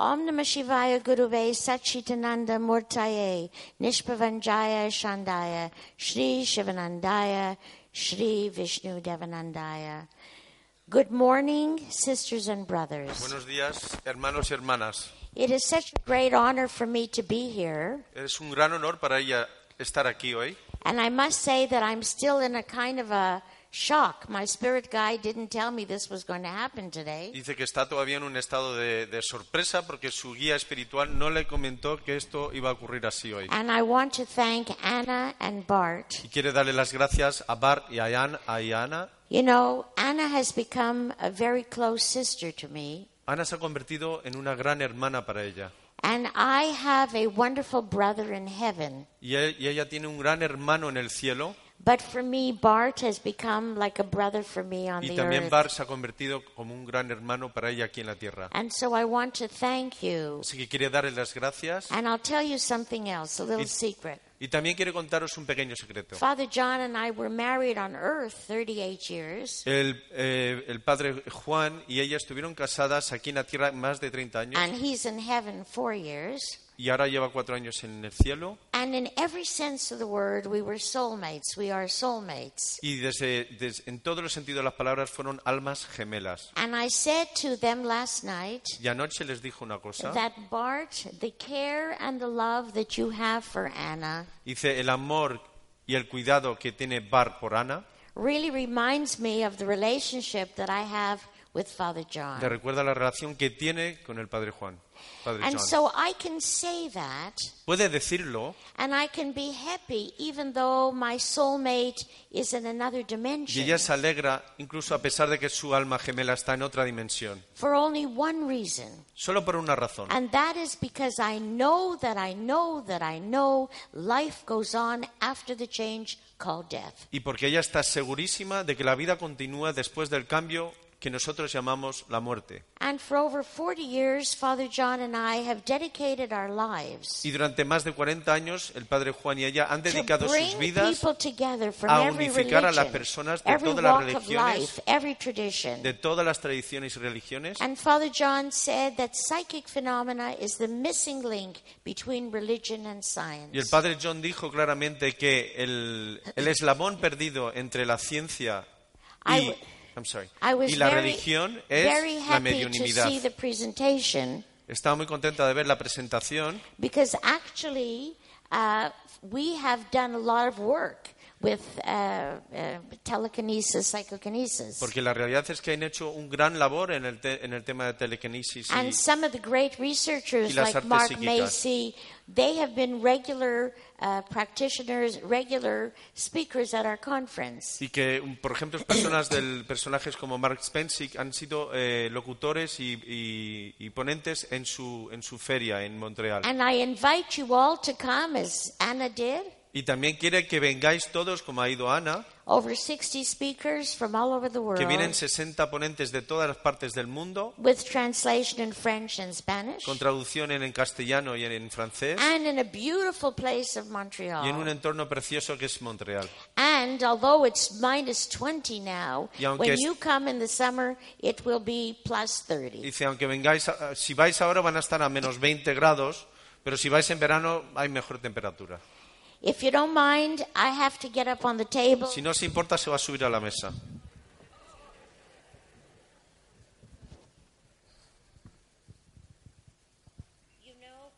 Om Namah Shivaya Guruve Satchitananda Murtaye Nishpavanjaya Shandaya Shri Shivanandaya Shri Vishnu Devanandaya. Good morning, sisters and brothers. Buenos días, hermanos y hermanas. It is such a great honor for me to be here, Es un gran honor para ella estar aquí hoy. and I must say that I'm still in a kind of a shock. My spirit guide didn't tell me this was going to happen today. Dice que está todavía en un estado de, de sorpresa porque su guía espiritual no le comentó que esto iba a ocurrir así hoy. And I want to thank Anna and Bart. Y quiere darle las gracias a Bar y a Ayan- a Iana. You know, Anna has become a very close sister to me, Ana se ha convertido en una gran hermana para ella. and I have a wonderful brother in heaven. Y, e- y ella tiene un gran hermano en el cielo. But for me, Bart has become like a brother for me on Y the también earth. Bar se ha convertido como un gran hermano para ella aquí en la tierra. And so I want to thank you. Así que quiere darle las gracias. And I'll tell you something else, a little It- secret. Y también quiere contaros un pequeño secreto. Father John and I were married on earth 38 years, El, eh, el padre Juan y ella estuvieron casadas aquí en la tierra más de 30 años and he's in heaven four years. Y ahora lleva cuatro años en el cielo. And in every sense of the word, we were soulmates. We are soulmates. Y desde, des- en todos los sentidos de las palabras fueron almas gemelas. And I said to them last night Y anoche les dijo una cosa. that Bart, the care and the love that you have for Anna Dice, el amor y el cuidado que tiene Bar por Ana really reminds me of the relationship that I have with Father le John. recuerda la relación que tiene con el padre Juan. Padre And John. so I can say that Puede decirlo and I can be happy even though my soulmate is in another y dimension ella se alegra incluso a pesar de que su alma gemela está en otra dimensión. for only one reason. Solo por una razón. And that is because I know that I know that I know life goes on after the change called death. Y porque ella está segurísima de que la vida continúa después del cambio que nosotros llamamos la muerte. And for over 40 years, Father John and I have dedicated our lives Y durante más de 40 años, el padre Juan y ella han to dedicado sus bring vidas people together from a every unificar a las religion, personas de every todas las walk of religiones, life, every tradition. de todas las tradiciones y religiones. And Father John said that psychic phenomena is the missing link between religion and science. Y el padre John dijo claramente que el, el eslabón perdido entre la ciencia I y, I'm sorry, I was y la very, religión very es la happy to mediunidad. see the presentation Estaba muy contenta de ver la presentación because actually uh, we have done a lot of work with uh, uh, telekinesis, psychokinesis. porque la realidad es que han hecho un gran labor en el, te- en el tema de telequinesis y, And some of the great researchers like Mark psíquicas. Macy, they have been regular uh, practitioners, regular speakers at our conference. Y que, um, por ejemplo, personas del personajes como Mark Spencer han sido eh, locutores y, y- y ponentes en su, en su feria en Montreal. And I invite you all to come as Anna did. Y también quiere que vengáis todos, como ha ido Ana, over 60 speakers from all over the que vienen world, 60 ponentes de todas las partes del mundo, with translation in French and Spanish, con traducción en, en castellano y en, en francés, and in a beautiful place of y en un Montreal. entorno precioso que es Montreal. And although it's minus 20 now, Y aunque when you come in the summer, it will be plus 30. Dice, aunque vengáis, si vais ahora van a estar a menos 20 grados, pero si vais en verano hay mejor temperatura. If you don't mind, I have to get up on the table. Si no os importa, se va a subir a la mesa. You know,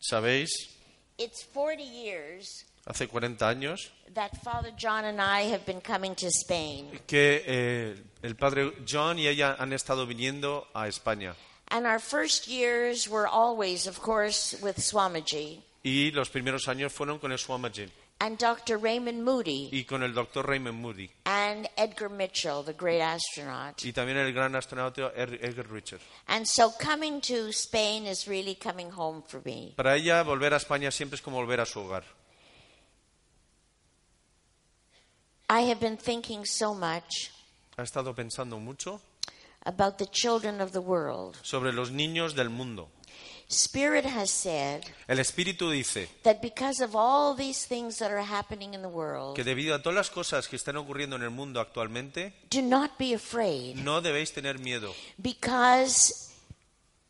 ¿Sabéis? it's 40 years Hace 40 años that Father John and I have been coming to Spain. que eh, el padre John y ella han estado viniendo a España. Y los primeros años fueron con el Swamiji and Dr. Raymond Moody y con el doctor Raymond Moody. and Edgar Mitchell, the great astronaut. Y también el gran astronauta Er- Edgar Richard. And so coming to Spain is really coming home for me. Para ella, volver a España siempre es como volver a su hogar. I have been thinking so much Ha estado pensando mucho about the children of the world. sobre los niños del mundo. Spirit has said El Espíritu dice that because of all these things that are happening in the world, que debido a todas las cosas que están ocurriendo en el mundo actualmente, do not be afraid no debéis tener miedo. because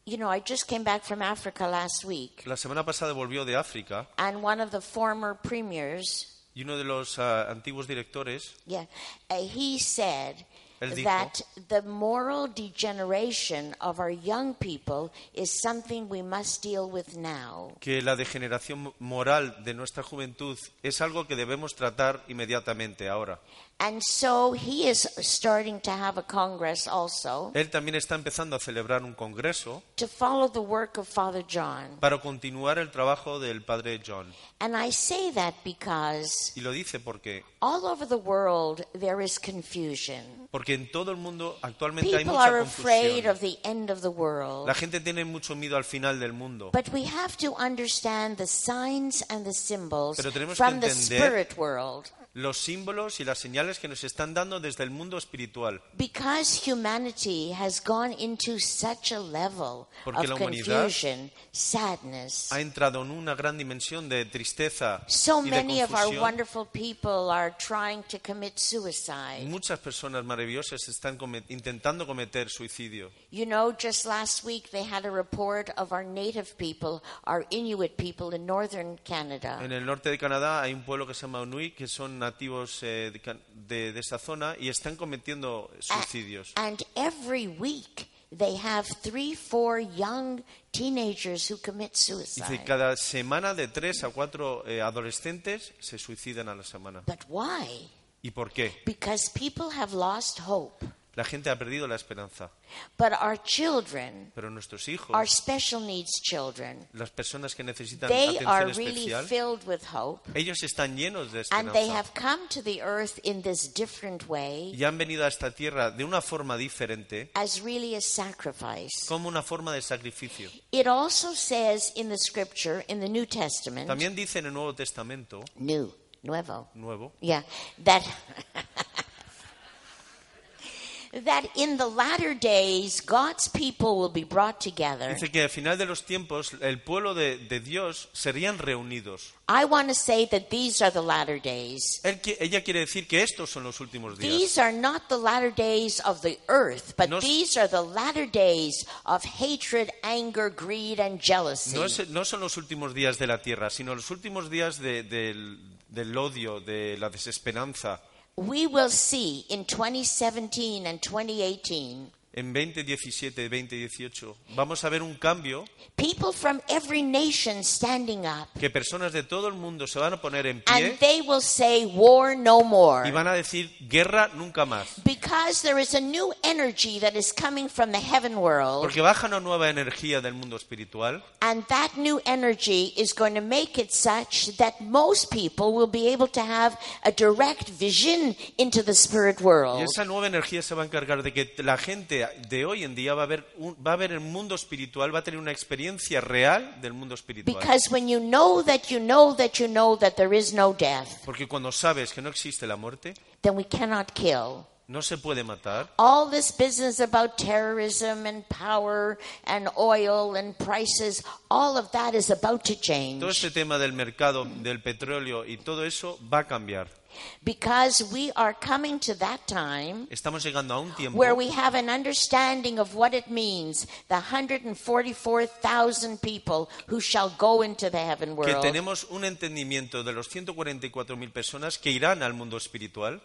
you know, I just came back from Africa last week La semana pasada volvió de África and one of the former premiers, y uno de los ah, antiguos directores yeah, uh, he said Él dijo- that the moral degeneration of our young people is something we must deal with now. que la degeneración moral de nuestra juventud es algo que debemos tratar inmediatamente ahora. And so he is starting to have a congress also Él también está empezando a celebrar un congreso to follow the work of Father John. para continuar el trabajo del padre John. And I say that because Y lo dice porque all over the world there is confusion. porque en todo el mundo actualmente hay mucha are afraid of the end of the world. La gente tiene mucho miedo al final del mundo. But we have to understand the signs and the symbols Pero tenemos from que the entender- spirit world. Los símbolos y las señales que nos están dando desde el mundo espiritual. Because humanity has gone into such a level Porque of la humanidad confusion, sadness. Ha entrado en una gran dimensión de tristeza So y de many of our confusión. wonderful people are trying to commit suicide. Muchas personas maravillosas están come- intentando cometer suicidio. You know, just last week they had a report of our native people, our Inuit people in northern Canada. En el norte de Canadá hay un pueblo que se llama Inuit, que son nativos eh, de, Can- de- de esa zona y están cometiendo suicidios. And every week they have three, four young teenagers who commit Dice, suicide. cada semana de tres a cuatro eh, adolescentes se suicidan a la semana. But why? ¿Y por qué? Because people have lost hope. La gente ha perdido la esperanza. But our children, Pero nuestros hijos, our special needs children, las personas que necesitan they are atención really especial, filled with hope. ellos están llenos de And they esperanza. have come to the earth in this different way Y han venido a esta tierra de una forma diferente, as really a sacrifice. como una forma de sacrificio. It also says in the scripture, in the New Testament, También dice en el Nuevo Testamento, new, nuevo, nuevo, yeah, that that in the latter days God's people will be brought together. dice que al final de los tiempos el pueblo de, de Dios serían reunidos. I want to say that these are the latter days. Él ella quiere decir que estos son los últimos días. These are not the latter days of the earth, but No these are the latter days of hatred, anger, greed, and jealousy. No, es- no son los últimos días de la tierra, sino los últimos días de- del, del odio, de la desesperanza. We will see in 2017 and 2018 En 2017, 2018, vamos a ver un cambio people from every nation standing up, que personas de todo el mundo se van a poner en and pie they will say, War no more. y van a decir guerra nunca más. Because there is a new energy that is coming from the heaven world, Porque baja una nueva energía del mundo espiritual and that new energy is going to make it such that most people will be able to have a direct vision into the spirit y world. esa nueva energía se va a encargar de que la gente de, de hoy en día va a haber un- va a haber el mundo espiritual, va a tener una experiencia real del mundo espiritual. Because when you know that you know that you know that there is no death, Porque cuando sabes que no existe la muerte, then we cannot kill. no se puede matar. All this business about terrorism and power and oil and prices, all of that is about to Todo change. este tema del mercado del petróleo y todo eso va a cambiar. Because we are coming to that time Estamos llegando a un tiempo where we have an understanding of what it means the 144,000 people who shall go into the heaven que world. tenemos un entendimiento de los 144.000 personas que irán al mundo espiritual.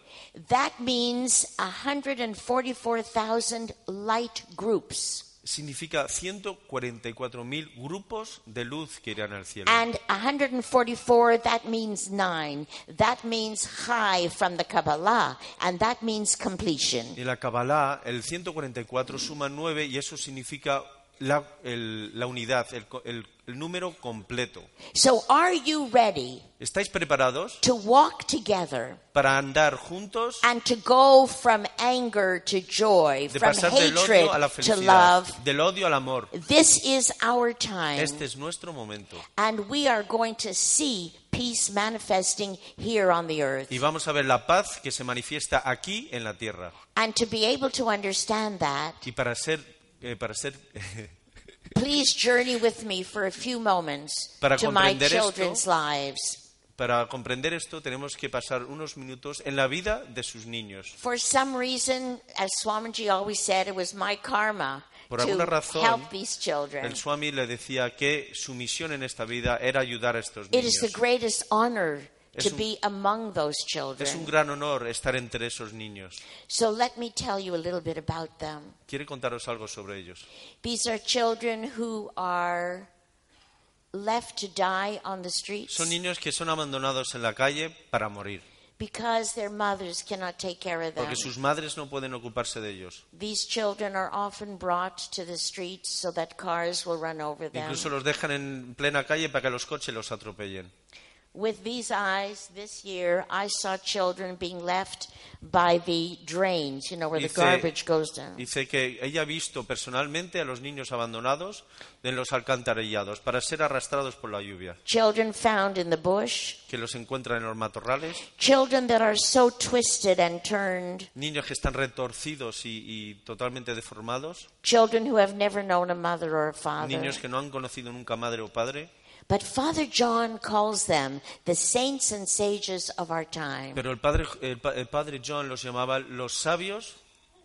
That means 144,000 light groups. Significa 144.000 grupos de luz que irán al cielo. And 144, that means nine. That means high from the Kabbalah. And that means completion. En la Kabbalah, el 144 suma 9 y eso significa la, el- la unidad, el, el- el número completo. So are you ready ¿Estáis preparados to walk together para andar juntos, and to go from anger to joy, de from pasar del odio a la to felicidad, love? del odio al amor? This is our time. Este es nuestro momento. And we are going to see peace manifesting here on the earth. Y vamos a ver la paz que se manifiesta aquí en la tierra. And to be able to understand that, Y para ser, eh, para ser, please journey with me for a few moments Para to my comprender esto- children's lives. para comprender esto tenemos que pasar unos minutos en la vida de sus niños. For some reason, as Swamiji always said, it was my karma Por alguna to razón, help these children. El Swami le decía que su misión en esta vida era ayudar a estos It is the niños. Es to un- be among those Es un children. gran honor estar entre esos niños. So let me tell you a little bit about them. Quiero contaros algo sobre ellos. These are children who are left to die on the streets Son niños que son abandonados en la calle para morir, because their mothers cannot take care of them. porque sus madres no pueden ocuparse de ellos. These children are often brought to the streets so that cars will run over them. Incluso los dejan en plena calle para que los coches los atropellen. With these eyes, this year, I saw children being left by the drains, you know, where the garbage goes down. Dice que ella ha visto personalmente a los niños abandonados en los alcantarillados para ser arrastrados por la lluvia, Children found in the bush. que los encuentran en los matorrales, Children that are so twisted and turned. niños que están retorcidos y, y totalmente deformados, Children who have never known a mother or a father. niños que no han conocido nunca madre o padre. But Father John calls them the saints and sages of our time. Pero el padre, el, el padre John los llamaba los sabios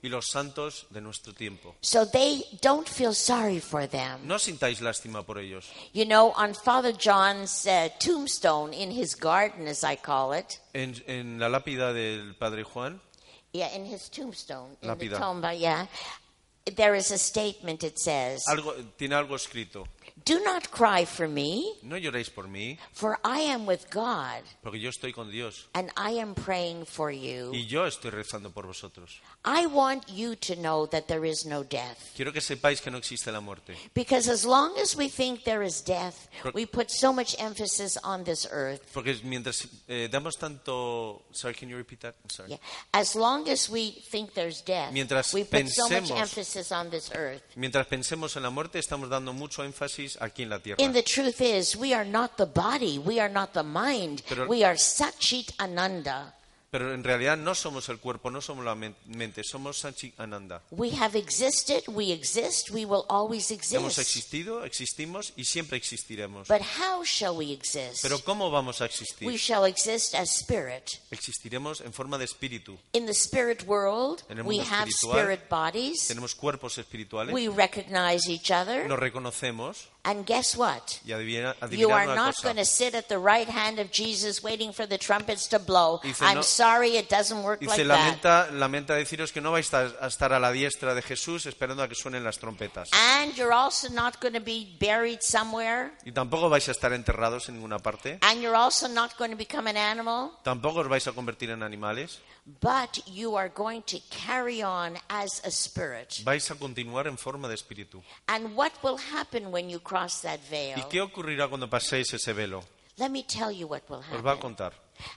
y los santos de nuestro tiempo. So they don't feel sorry for them. No sintáis lástima por ellos. You know, on Father John's uh, tombstone in his garden, as I call it, En, en la lápida del padre Juan yeah, in his tombstone, in Lápida. the tomb, yeah, there is a statement. It says, algo, tiene algo escrito. "Do not cry for me, No lloréis por mí, for I am with God, porque yo estoy con Dios and I am praying for you. y yo estoy rezando por vosotros. I want you to know that there is no death." Quiero que sepáis que no existe la muerte. Because as long as we think there is death, Por- we put so much emphasis on this earth. Porque mientras eh, damos tanto... Sorry, can you repeat that? I'm sorry. Yeah. As long as we think there's death, Mientras we put so much pensemos- emphasis on this earth. Mientras pensemos en la muerte, estamos dando mucho énfasis aquí en la tierra. And the truth is, we are not the body, we are not the mind, Pero- we are Satchit Ananda. Pero en realidad no somos el cuerpo, no somos la men- mente, somos Sanchi Ananda. We have existed, we exist, we will always Hemos exist. existido, existimos y siempre existiremos. But how shall we exist? Pero ¿cómo vamos a We existir? shall exist as spirit. Existiremos en forma de espíritu. In the spirit world, En el we mundo have espiritual, spirit bodies. Tenemos cuerpos espirituales, We recognize each other. nos reconocemos And guess what? y adivina, You are not going to sit at the right hand of Jesus waiting for the trumpets to blow. I'm no- sorry, it doesn't work Dice, like that. lamenta, lamenta deciros que no vais a a estar a la diestra de Jesús esperando a que suenen las trompetas. And you're also not going to be buried somewhere. Y tampoco vais a estar enterrados en ninguna parte. And you're also not going to become an animal. Tampoco os vais a convertir en animales. But you are going to carry on as a spirit. Vais a continuar en forma de espíritu. And what will happen when you cross that veil? ¿Y qué ocurrirá cuando paséis ese velo? Let me tell you what will Os va a happen. contar.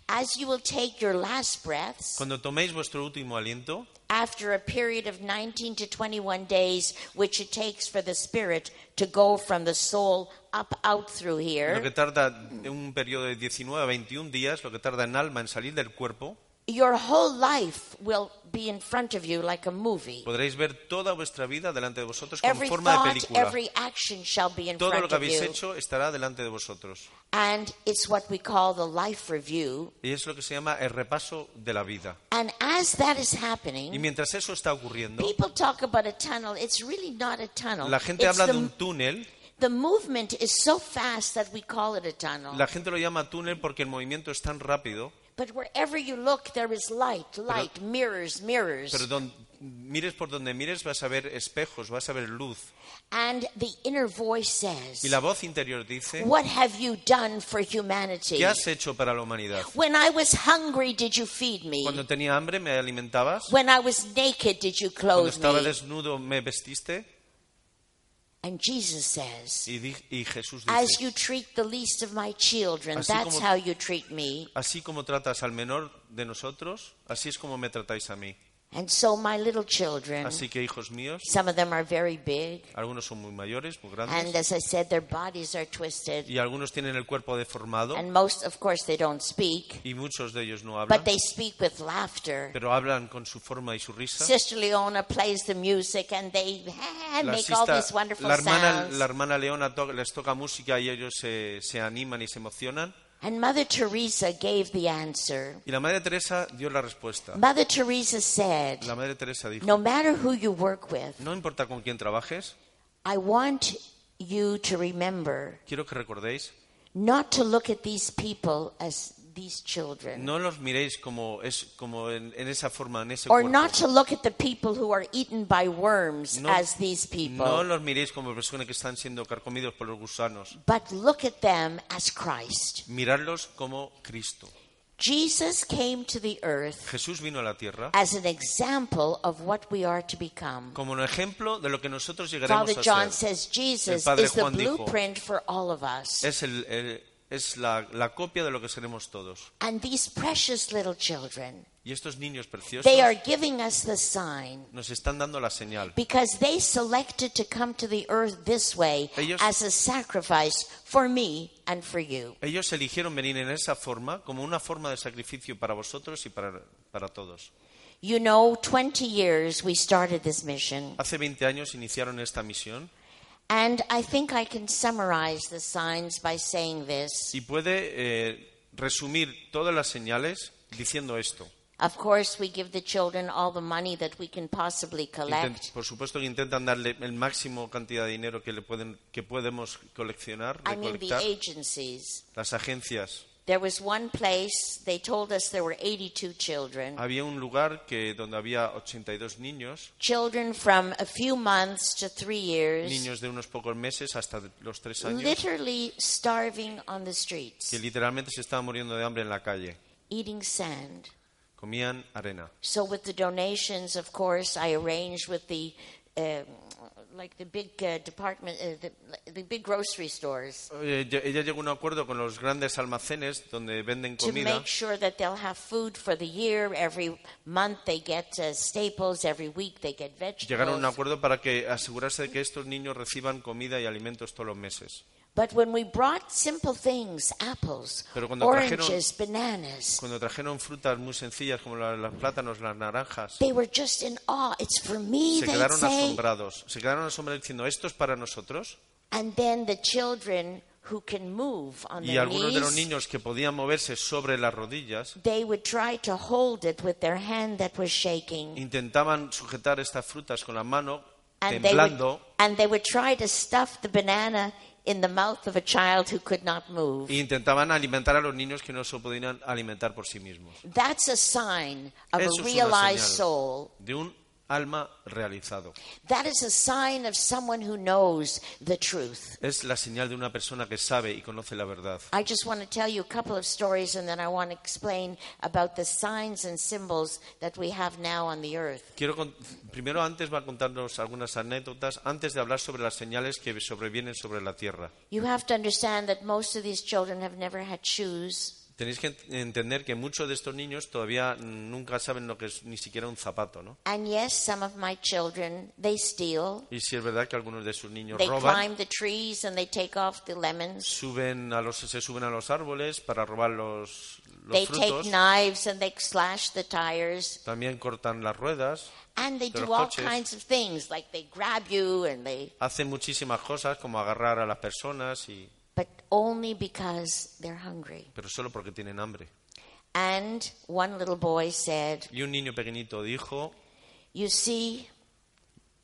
As you will take your last breaths, Cuando toméis vuestro último aliento, after a period of 19 to 21 days, which it takes for the spirit to go from the soul up out through lo here, que tarda un periodo de 19 a 21 días, lo que tarda en alma en salir del cuerpo, your whole life will be in front of you like a movie. podréis ver toda vuestra vida delante de vosotros como Every forma de película. every action shall be in Todo lo front que of habéis you. hecho estará delante de vosotros. And it's what we call the life review. Y es lo que se llama el repaso de la vida. And as that is Y happening, mientras eso está ocurriendo, people talk about a tunnel. It's really not a tunnel. la gente It's habla de the- un túnel. The movement is so fast that we call it a tunnel. La gente lo llama túnel porque el movimiento es tan rápido, But wherever you look, there is light, light, mirrors, mirrors. pero don- mires por donde mires vas a ver espejos, vas a ver luz. And the inner voice says, Y la voz interior dice, What have you done for humanity? ¿qué has hecho para la humanidad? When I was hungry, did you feed me? Cuando tenía hambre me alimentabas, When I was naked, did you cuando clothe estaba me? desnudo me vestiste. And Jesus says, Y, di- y Jesús As dice, you treat the least of my children, that's como- how you treat me. así como tratas al menor de nosotros, así es como me tratáis a mí. And so, my little children, Así que hijos míos, some of them are very big, algunos son muy mayores, muy and grandes, as I said, their bodies are twisted. y algunos tienen el cuerpo deformado, And most, of course, they don't speak, y muchos de ellos no hablan, but they speak with laughter. pero hablan con su forma y su risa. Sister Leona plays the music, and they La, make all these wonderful la hermana, sounds. la hermana Leona to- les toca música y ellos se, se animan y se emocionan. And Mother Teresa gave the answer. Y la Madre Teresa dio la respuesta. Mother Teresa said, La Madre Teresa dijo, No matter who you work with, no importa con quién trabajes, I want you to remember quiero que recordéis, not to look at these people as these children. no los miréis como, es, como en, en esa forma, en ese Or cuerpo. not to look at the people who are eaten by worms No- as these people, No los miréis como personas que están siendo carcomidos por los gusanos. but look at them as Christ. Mirarlos como Cristo. Jesus came to the earth Jesús vino a la tierra as an example of what we are to become. como un ejemplo de lo que nosotros llegaremos Father a John ser. says Jesus Padre is the Juan dijo, blueprint for all of us. Es, el- el- es la, la copia de lo que seremos todos. And these precious little children, Y estos niños preciosos they are giving us the sign nos están dando la señal. because they selected to come to the earth this way Ellos- as a sacrifice for me and for you. Ellos eligieron venir en esa forma como una forma de sacrificio para vosotros y para, para todos. You know, 20 years we started this mission, Hace 20 años iniciaron esta misión and I think I can summarize the signs by saying this. y puede eh, resumir todas las señales diciendo esto. Of course, we give the children all the money that we can possibly collect. por supuesto que intentan darle el máximo cantidad de dinero que, le pueden, que podemos coleccionar, I mean, the agencies. Las agencias. There was one place, they told us there were 82 children. Había un lugar que, donde había 82 niños, Children from a few months to three years, niños de unos pocos meses hasta los tres años, literally starving on the streets, que literalmente se estaban muriendo de hambre en la calle. eating sand. Comían arena. So, with the donations, of course, I arranged with the um, like the big uh, department, uh, the, the big grocery stores, ella ella llegó a un acuerdo con los grandes almacenes donde venden to comida make sure that they'll have food for the year. Every month they get uh, staples. Every week they get Llegaron a un vegetables. acuerdo para que asegurarse de que estos niños reciban comida y alimentos todos los meses. But when we brought simple things, apples, Pero cuando trajeron- oranges, bananas, Cuando trajeron frutas muy sencillas como la- los plátanos, las naranjas, they were just in awe. It's for me, se quedaron say. asombrados. Se quedaron asombrados diciendo, ¿esto es para nosotros? And then the children who can move on Y their algunos de los niños que podían moverse sobre las rodillas they would try to hold it with their hand that was shaking. intentaban sujetar estas frutas con la mano, And they, would, temblando, and they would try to stuff the banana in the mouth of a child who could not move. e intentaban alimentar a los niños que no se podían alimentar por sí mismos. That's a sign of Eso a realized soul. de un alma realizado. That is a sign of someone who knows the truth. Es la señal de una persona que sabe y conoce la verdad. I just want to tell you a couple of stories and then I want to explain about the signs and symbols that we have now on the earth. Quiero primero antes va a contarnos algunas anécdotas antes de hablar sobre las señales que sobrevienen sobre la tierra. You have to understand that most of these children have never had shoes. Tenéis que ent- entender que muchos de estos niños todavía nunca saben lo que es ni siquiera un zapato, ¿no? And yes, some of my children, they steal. Y si es verdad que algunos de sus niños They roban, climb the trees and they take off the lemons. suben a los, se suben a los árboles para robar los, los They take frutos, knives and they slash the tires. también cortan las ruedas, And they de do all kinds of things, like they grab you and they, hacen muchísimas cosas como agarrar a las personas, y, but only because they're hungry. pero solo porque tienen hambre. And one little boy said, Y un niño pequeñito dijo, You see,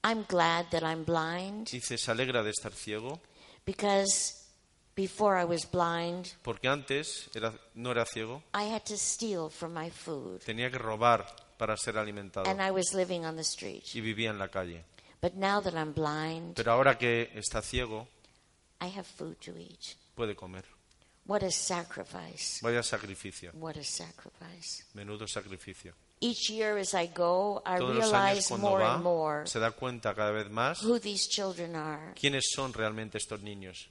I'm glad that I'm blind dice, se alegra de estar ciego, because before I was blind, porque antes era, no era ciego, I had to steal for my food tenía que robar para ser alimentado and I was living on the street. y vivía en la calle. But now that I'm blind, Pero ahora que está ciego, I have food to eat. puede comer. What a sacrifice. Vaya sacrificio, What a sacrifice. menudo sacrificio. Each year as I go, I Todos los años realize cuando more and va, more se da cuenta cada vez más who these children are. quiénes son realmente estos niños.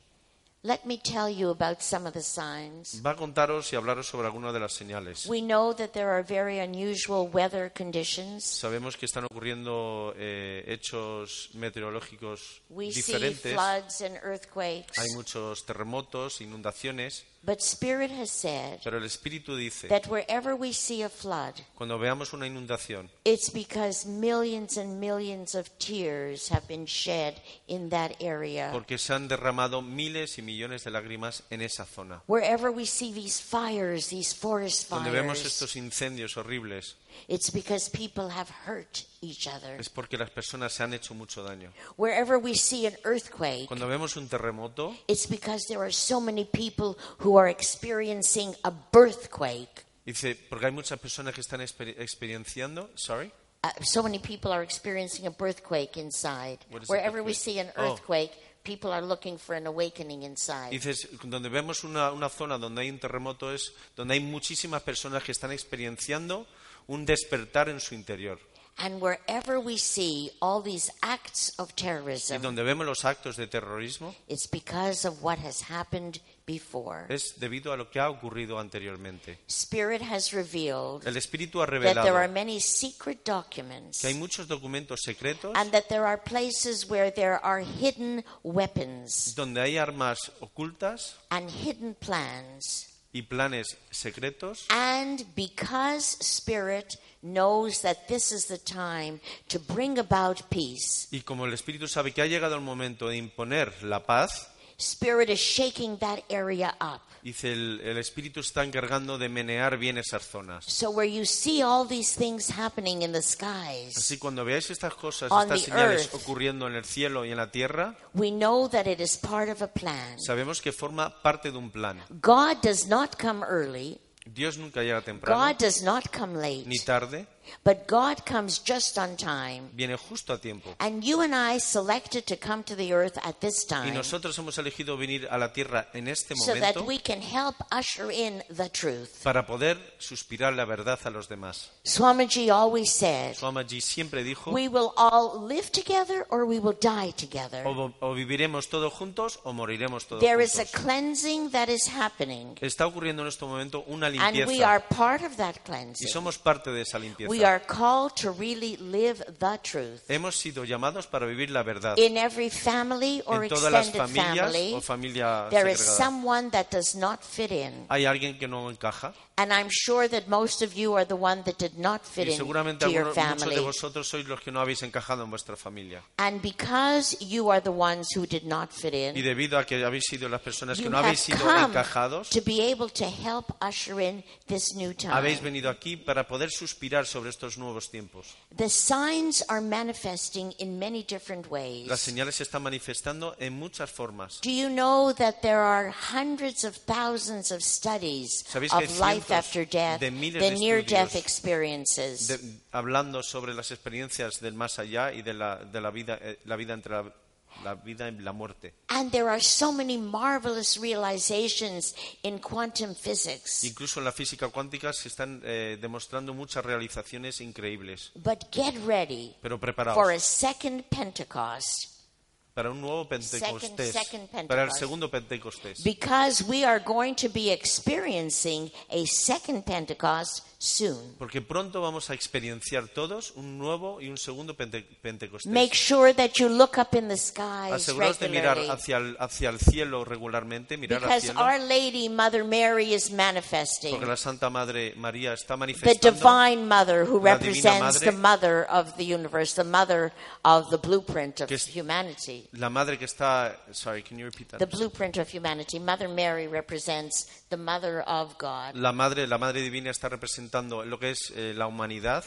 Let me tell you about some of the signs. Va a contaros y hablaros sobre algunas de las señales. We know that there are very unusual weather conditions. Sabemos que están ocurriendo eh, hechos meteorológicos We see diferentes. floods and earthquakes. Hay muchos terremotos, inundaciones, But Spirit has said pero el Espíritu dice, that wherever we see a flood, cuando veamos una inundación, it's because millions and millions of tears have been shed in that area. porque se han derramado miles y millones de lágrimas en esa zona. Wherever we see these fires, these forest Donde vemos fires, estos incendios horribles, it's because people have hurt each other. es porque las personas se han hecho mucho daño. Wherever we see an earthquake, Cuando vemos un terremoto, it's because there are so many people who are experiencing a birthquake. dice, porque hay muchas personas que están exper- experienciando, sorry, Uh, so many people are experiencing a birthquake inside. Wherever we see an Oh. earthquake, people are looking for an awakening inside. Dices, donde vemos una, una zona donde hay un terremoto es donde hay muchísimas personas que están experienciando un despertar en su interior. And wherever we see all these acts of Y terrorism, donde vemos los actos de terrorismo it's because of what has happened before. es debido a lo que ha ocurrido anteriormente. Spirit has revealed El Espíritu ha that there are revelado many secret documents que hay muchos documentos secretos and that there are places where there are hidden weapons donde hay armas ocultas and hidden plans. Y planes secretos. And because Spirit knows that this is the time to bring about peace, y como el Espíritu sabe que ha llegado el momento de imponer la paz, Spirit is shaking that area up. dice el, el Espíritu está encargando de menear bien esas zonas. So where you see all these things happening in the skies, Así cuando veáis estas cosas, estas señales earth. ocurriendo en el cielo y en la tierra, we know that it is part of a plan. sabemos que forma parte de un plan. God does not come early, Dios nunca llega temprano God does not come late, ni tarde, but God comes just on time. viene justo a tiempo. And you and I selected to come to the earth at this Y time nosotros hemos elegido venir a la tierra en este so that momento we can help usher in the truth. para poder suspirar la verdad a los demás. Swamiji always said, Swamiji siempre dijo, we will all live together or we will die together. o, o viviremos todos juntos o moriremos todos There is a juntos. cleansing that is happening, Está ocurriendo en este momento una and we are limpieza part of that y cleansing. somos parte de esa We are called to really live the truth. Hemos sido llamados para vivir la verdad. In every family or En todas las familias family, o familia there is someone that does not fit in. Hay alguien que no encaja And I'm sure that most of you are the one that did not fit y in seguramente to your algunos, muchos de vosotros sois los que no habéis encajado en vuestra familia. And because you are the ones who did not fit Y in, debido a que habéis sido las personas que no habéis sido encajados, to be able to help usher in this new habéis time. venido aquí para poder suspirar sobre estos nuevos tiempos. The signs are manifesting in many different Las ways. señales se están manifestando en muchas formas. Do you know that there are hundreds of thousands of studies ¿Sabéis que hay of life after death, de the de near-death estudios experiences? de- hablando sobre las experiencias del más allá y de la, de la vida, eh, la vida entre la, la vida y la muerte. And there are so many marvelous realizations in quantum physics. Incluso en la física cuántica se están eh, demostrando muchas realizaciones increíbles. But get ready Pero for a preparaos second Pentecost para un nuevo Pentecostés, second Pentecost. para el segundo Pentecostés. Because we are going to be experiencing a second Pentecost soon. Porque pronto vamos a experienciar todos un nuevo y un segundo Pente- Pentecostés. Make sure that you look up in the skies Aseguraos de mirar hacia el, hacia el cielo regularmente, mirar al Because cielo, Our Lady, Mother Mary, is manifesting. porque la Santa Madre María está The manifestando divine mother who represents madre. the mother of the universe, the mother of the blueprint of es- humanity. la madre que está, sorry, can you repeat that? The blueprint of humanity. Mother Mary represents the mother of God. La madre, la madre divina está representando lo que es eh, la humanidad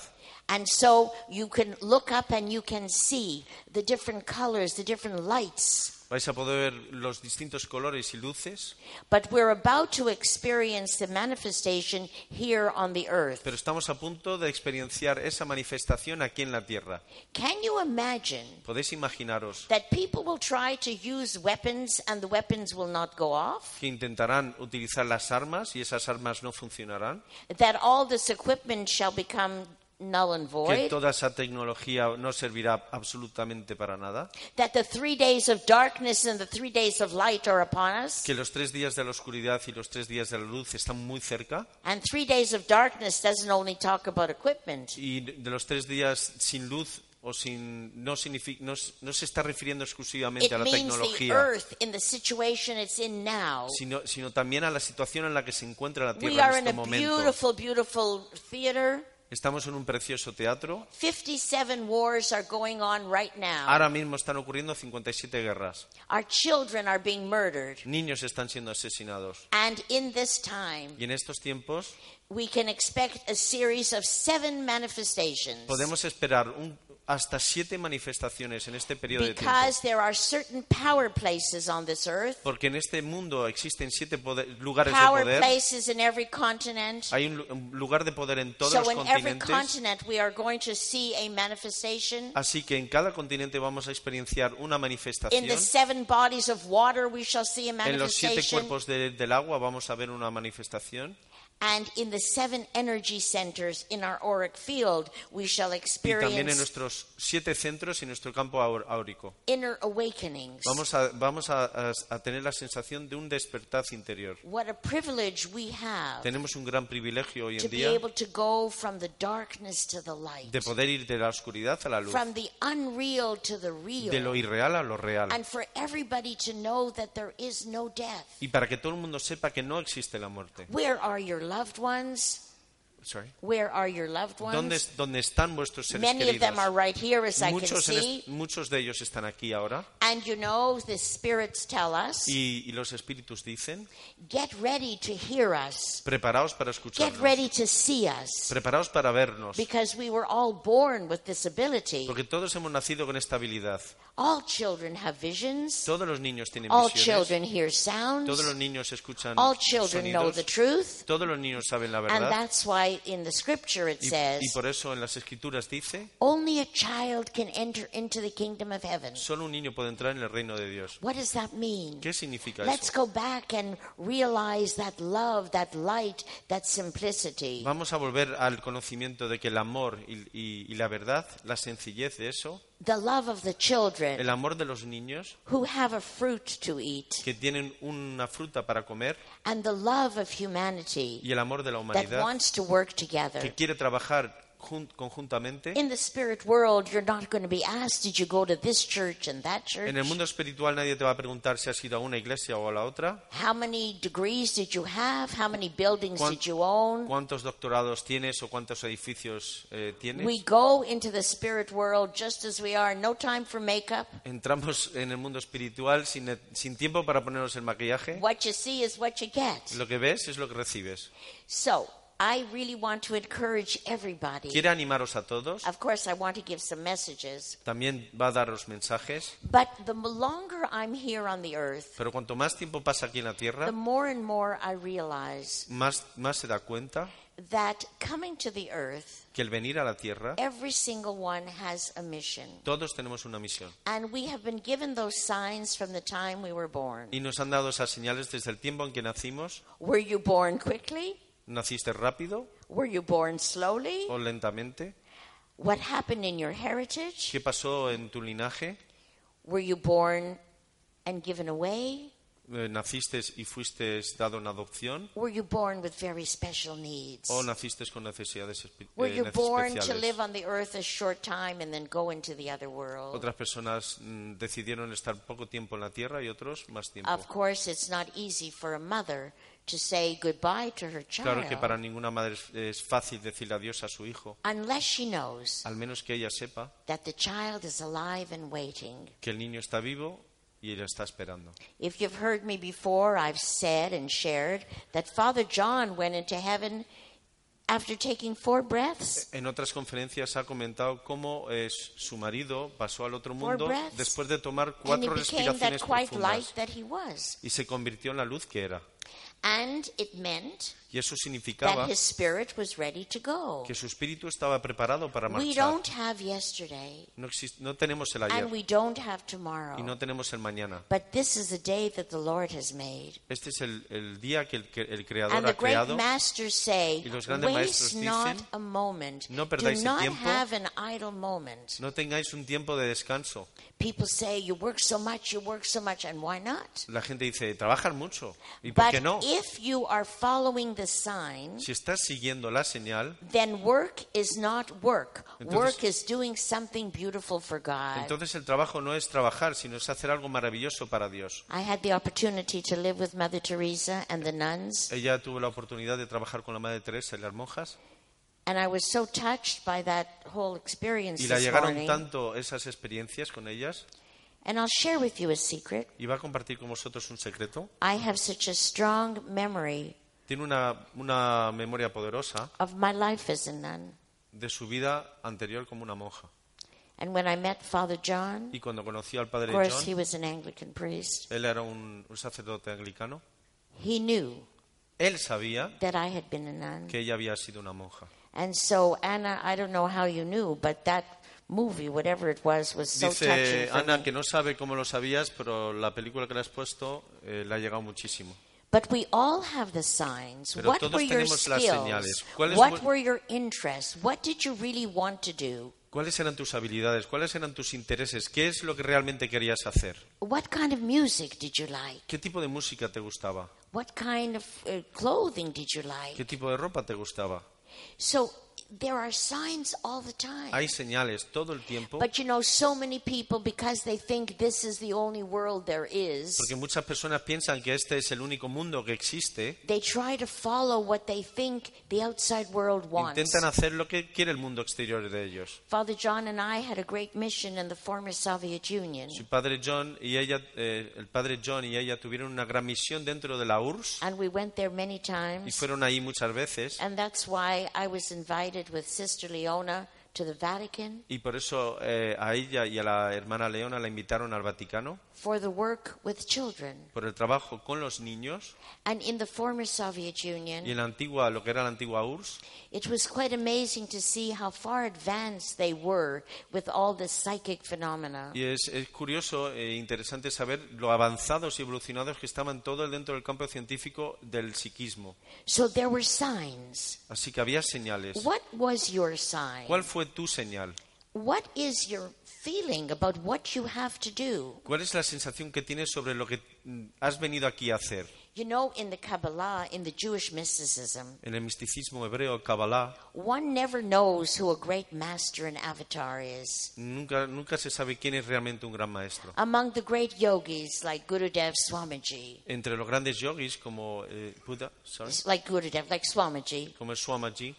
And so you can look up and you can see the different colors, the different lights. Vais a poder ver los distintos colores y luces, But we're about to experience the manifestation here on the earth. pero estamos a punto de experienciar esa manifestación aquí en la tierra. Can you imagine ¿Podéis imaginaros that people will try to use weapons and the weapons will not go off? que intentarán utilizar las armas y esas armas no funcionarán? That all this equipment shall become null and ¿Que void? toda esa tecnología no servirá absolutamente para nada? That the three days of darkness and the three days of light are upon us? ¿Que los tres días de la oscuridad y los tres días de la luz están muy cerca? And three days of darkness doesn't only talk about equipment. Y de los tres días sin luz o sin no, signifi- no, no se está refiriendo exclusivamente It a la means the tecnología, earth in the situation it's in now. sino, sino también a la situación en la que se encuentra la We Tierra are en in este a momento. beautiful, beautiful theater. Estamos en un precioso teatro. 57 wars are going on right now. Ahora mismo están ocurriendo 57 guerras. Our children are being murdered. Niños están siendo asesinados. And in this time, Y en estos tiempos we can expect a series of seven manifestations. podemos esperar un- hasta siete manifestaciones en este periodo de tiempo. Because there are certain power places on this earth, Porque en este mundo existen siete poder- lugares de poder. places in every continent. Hay un, lu- un lugar de poder en todos So los continentes. continent, we are going to see a manifestation. Así que en cada continente vamos a experienciar una In manifestación. En los siete cuerpos de- del agua vamos a ver una manifestación. And in the seven energy centers in our auric field, we shall Y también en experience nuestros siete centros y nuestro campo áurico. inner awakenings. Vamos a, vamos a, a- tener la sensación de un despertar interior. What a privilege we have Tenemos un gran privilegio hoy to en be día able to go from the darkness to the light, de poder ir de la oscuridad a la luz, from the unreal to the de lo real, irreal a lo real. and for everybody to know that there is no death. Y para que todo el mundo sepa que no existe la muerte. Where are your loved ones? Sorry. Where are your loved ¿Dónde, ones? es- dónde están vuestros seres Many of them are queridos? right here, as I can Muchos, see. est- muchos de ellos están aquí ahora. And you know, the spirits tell us, Y, y los espíritus dicen, get ready to hear us. preparaos para Get escucharnos. ready to see us. Preparaos para vernos. Because we were all born with this ability. Porque todos hemos nacido con esta habilidad. All children have visions. Todos los niños tienen All visiones. children hear sounds. Todos los niños escuchan All children know sonidos. the truth. Todos los niños saben la And verdad. that's why in the scripture it Y, says, y por eso en las escrituras dice, only a child can enter into the kingdom of heaven. solo un niño puede entrar en el reino de Dios. What does that mean? ¿Qué significa Let's eso? go back and realize that love, that light, that simplicity. Vamos a volver al conocimiento de que el amor y, y- y la verdad, la sencillez de eso, The love of the el children amor de los niños who have a fruit to eat. que tienen una fruta para comer And the love of humanity y el amor de la that humanidad wants to work together. que quiere trabajar conjuntamente. In the spirit world, you're not going to be asked, did you go to this church and that church? En el mundo espiritual nadie te va a preguntar si has ido a una iglesia o a la otra, How many degrees did you have? How many buildings Cuán- did you own? cuántos doctorados tienes o cuántos edificios eh, tienes. We go into the spirit world just as we are, no time for makeup. Entramos en el mundo espiritual sin, sin tiempo para ponernos el maquillaje. What you see is what you get. Lo que ves es lo que recibes. So, I really want to encourage everybody. Quiere animaros a todos. Of course, I want to give some messages. También va a daros mensajes. But the longer I'm here on the earth, Pero cuanto más tiempo pasa aquí en la the tierra, more and more I realize más, más se da cuenta that coming to the earth, que el venir a la tierra, every single one has a mission. todos tenemos una misión. And we have been given those signs from the time we were born. Y nos han dado esas señales desde el tiempo en que nacimos. Were you born quickly? ¿Naciste rápido Were you born slowly? o lentamente? What happened in your heritage? ¿Qué pasó en tu linaje? Were you born and given away? Eh, ¿Naciste y fuiste dado en adopción? Were you born with very special needs? ¿O naciste con necesidades, espe- Were eh, you nece- born to especiales? live on the earth a short time and then go into the other world? Otras personas mm, decidieron estar poco tiempo en la tierra y otros más tiempo. Of course, it's not easy for a mother to say goodbye to her Claro que child para ninguna madre es, fácil decirle adiós a su hijo, unless she knows al menos que ella sepa that the child is alive and waiting. que el niño está vivo y ella está esperando. If you've heard me before, I've said and shared that Father John went into heaven after taking four breaths. En otras conferencias ha comentado cómo eh, su marido pasó al otro mundo breaths. después de tomar cuatro respiraciones profundas y se convirtió en la luz que era. And it meant Y eso that significaba his spirit was ready to go. que su espíritu estaba preparado para We marchar. don't have yesterday, No, no tenemos el and ayer we don't have tomorrow. y no tenemos el mañana. But this is a day that the Lord has made. Este es el, el día que el, que el Creador And the ha creado. masters say, Y los grandes maestros dicen, a moment. "No perdáis el tiempo". have an idle moment. No tengáis un tiempo de descanso. People say, you work so much, you work so much, and why not? La gente dice, trabajas mucho. ¿Y por But qué no? The sign, Si estás siguiendo la señal, then work is not work. Entonces- work is doing something beautiful for God. entonces el trabajo no es trabajar, sino es hacer algo maravilloso para Dios. I had the opportunity to live with Mother Teresa and the nuns, Ella tuvo la oportunidad de trabajar con la Madre Teresa y las monjas and I was so touched by that whole experience y la llegaron tanto esas experiencias con ellas. And I'll share with you a secret. Y va a compartir con vosotros un secreto. I have such a strong memory Tiene una, una memoria poderosa of my life as a nun. de su vida anterior como una monja. And when I met Father John, Y cuando conoció al of Padre course, he John, was an Anglican priest, él era un, un sacerdote anglicano, he knew él sabía that I had been a nun. que ella había sido una monja. And so, Anna, I don't know how you knew, but that movie, whatever it was, was so touching Dice for Ana me. que no sabe cómo lo sabías, pero la película que le has puesto eh, le ha llegado muchísimo. But we all have the signs. Pero what todos were your skills? señales. ¿Cuál es What were your interests? What did you really want to do? ¿Cuáles eran tus habilidades? ¿Cuáles eran tus intereses? ¿Qué es lo que realmente querías hacer? What kind of music did you like? ¿Qué tipo de música te gustaba? What kind of uh, clothing did you ¿Qué like? tipo de ropa te gustaba? So there are signs all the time. Hay señales todo el tiempo, But you know, so many people, because they think this is the only world there is, porque muchas personas piensan que este es el único mundo que existe. they try to follow what they think the outside world wants. Intentan hacer lo que quiere el mundo exterior de ellos. Father John and I had a great mission in the former Soviet Union. Su padre John y ella, eh, el padre John y ella tuvieron una gran misión dentro de la URSS And we went there many y times. fueron ahí muchas veces. And that's why I was invited with Sister Leona to the Vatican Y por eso eh, a ella y a la hermana Leona la invitaron al Vaticano for the work with children. por el trabajo con los niños. And in the former Soviet Y en Union, la antigua, lo que era la antigua URSS, it was quite amazing to see how far advanced they were with all this psychic phenomena. y es, es curioso e interesante saber lo avanzados y evolucionados que estaban todos dentro del campo científico del psiquismo. So there were signs. Así que había señales. What was your sign? ¿Cuál fue tu señal? What is your feeling about what you have to do? ¿Cuál es la sensación que tienes sobre lo que mm, has venido aquí a hacer? You know, in the Kabbalah, in the Jewish mysticism, En el misticismo hebreo, Kabbalah, one never knows who a great master and avatar is. nunca, nunca se sabe quién es realmente un gran maestro. Among the great yogis like Gurudev Swamiji, Entre los grandes yogis como eh, Buddha, sorry, like Gurudev, like Swamiji, como el Swamaji,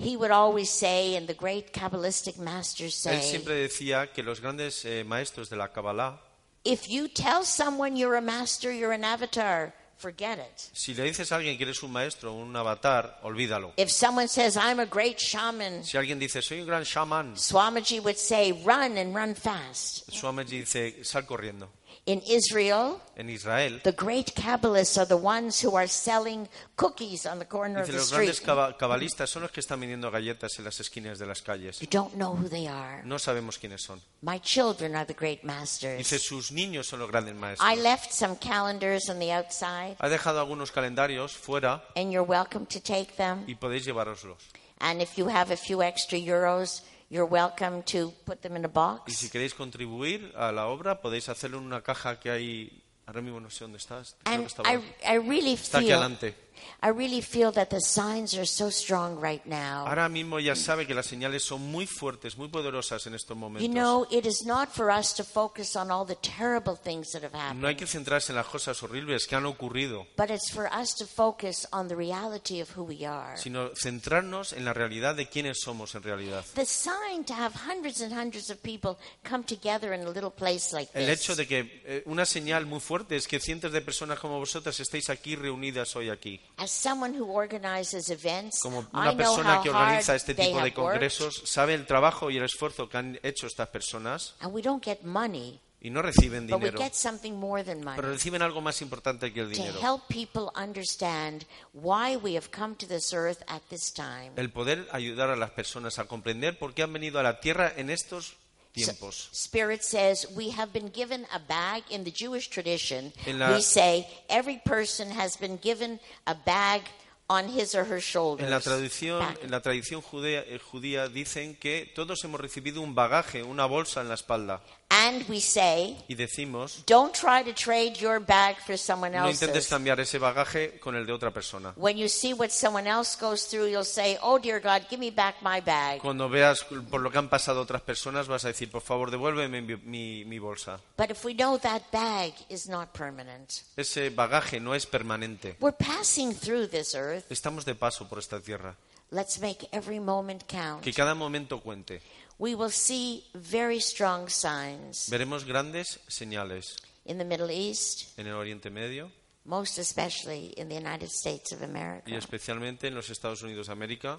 he would always say, and the great Kabbalistic masters él say, siempre decía que los grandes eh, maestros de la Kabbalah, if you tell someone you're a master, you're an avatar, forget it. si le dices a alguien que eres un maestro, un avatar, olvídalo. If someone says, I'm a great shaman, Si alguien dice, soy un gran shaman, Swamiji would say, run and run fast. Swamaji dice, sal corriendo. In Israel, En Israel, the great Kabbalists are the ones who are selling cookies on the corner of dice, the los grandes street. caba- cabalistas son los que están vendiendo galletas en las esquinas de las calles. You don't know who they are. No sabemos quiénes son. My children are the great Dice, masters. sus niños son los grandes I maestros. left some calendars on the outside, Ha dejado algunos calendarios fuera and you're welcome to take them. y podéis llevároslos. And if you have a few extra euros, You're welcome to put them in a Y box. si queréis contribuir a la obra, podéis hacerlo en una caja que hay. Ahora mismo no sé dónde estás. Creo que está I. I really Está aquí feel, adelante. I really feel that the signs are so strong right now. Ahora mismo ya sabe que las señales son muy fuertes, muy poderosas en estos momentos. You know, it is not for us to focus on all the terrible things that have No hay happened, que centrarse en las cosas horribles que han ocurrido, but it's for us to focus on the reality of who we are. sino centrarnos en la realidad de quiénes somos en realidad. The sign to have hundreds and hundreds of people come together in a little place like El hecho this. de que eh, una señal muy fuerte es que cientos de personas como vosotras estéis aquí reunidas hoy aquí. As someone who organizes events, Como una persona que organiza este tipo de congresos, sabe el trabajo y el esfuerzo que han hecho estas personas and we don't get money, y no reciben but we dinero, get something more than money. pero reciben algo más importante que el dinero. help people understand why we have come to this earth at this time. El poder ayudar a las personas a comprender por qué han venido a la tierra en estos tiempos. Spirit says we have been given a bag in the Jewish tradition. La- we say every person has been given a bag on his or her shoulders. En la tradición, en la tradición judea, eh, judía dicen que todos hemos recibido un bagaje, una bolsa en la espalda. And we say, Y decimos, don't try to trade your bag for someone no intentes cambiar ese bagaje con el de otra persona. When you see what someone else goes through, you'll say, oh dear God, give me back my bag. Cuando veas por lo que han pasado otras personas, vas a decir, por favor, devuélveme mi, mi- mi bolsa. But if we know that bag is not permanent, Ese bagaje no es permanente. we're passing through this earth. Estamos de paso por esta tierra. Let's make every moment count. Que cada momento cuente. We will see very strong signs Veremos grandes señales in the Middle East, en el Oriente Medio most especially in the United States of y America, especialmente en los Estados Unidos de América,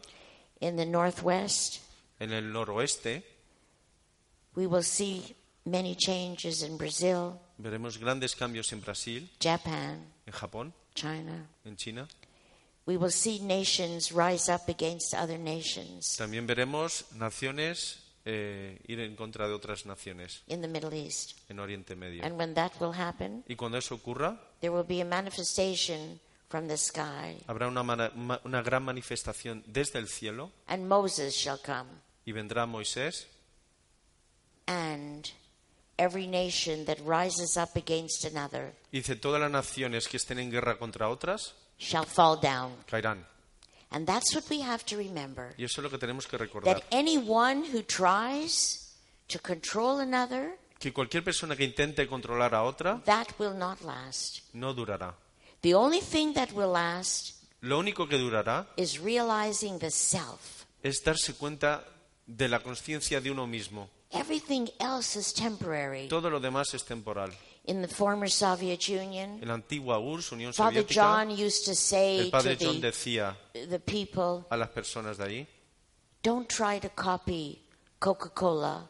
in the Northwest. en el noroeste. We will see many changes in Brazil, Veremos grandes cambios en Brasil, Japan, en Japón, China. en China. We will see nations rise up against other nations También veremos naciones eh, ir en contra de otras naciones in the Middle East. en Oriente Medio. And when that will happen, Y cuando eso ocurra, there will be a manifestation from the sky, habrá una, ma- una gran manifestación desde el cielo and Moses shall come. y vendrá Moisés and every nation that rises up against another y dice, todas las naciones que estén en guerra contra otras shall fall down. caerán. And that's what we have to remember Y eso es lo que tenemos que recordar. that anyone who tries to control another, Que cualquier persona que intente controlar a otra that will not last. no durará. The only thing that will last Lo único que durará is realizing the self. es darse cuenta de la conciencia de uno mismo. Everything else is temporary. Todo lo demás es temporal. In the former Soviet Union, En la antigua URSS, Unión Father Soviética, John used to say el to padre John the, decía the people, a las personas de ahí, don't try to copy Coca-Cola,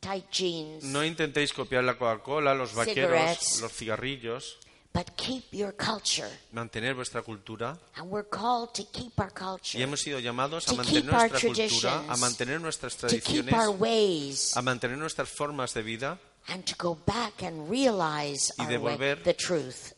tight jeans, no intentéis copiar la Coca-Cola, los vaqueros, los cigarrillos, but keep your culture. mantener vuestra cultura. And we're called to keep our culture, Y hemos sido llamados a mantener nuestra cultura, a mantener nuestras to keep tradiciones, our ways, a mantener nuestras formas de vida, and to go back and realize Y our way, devolver- the truth.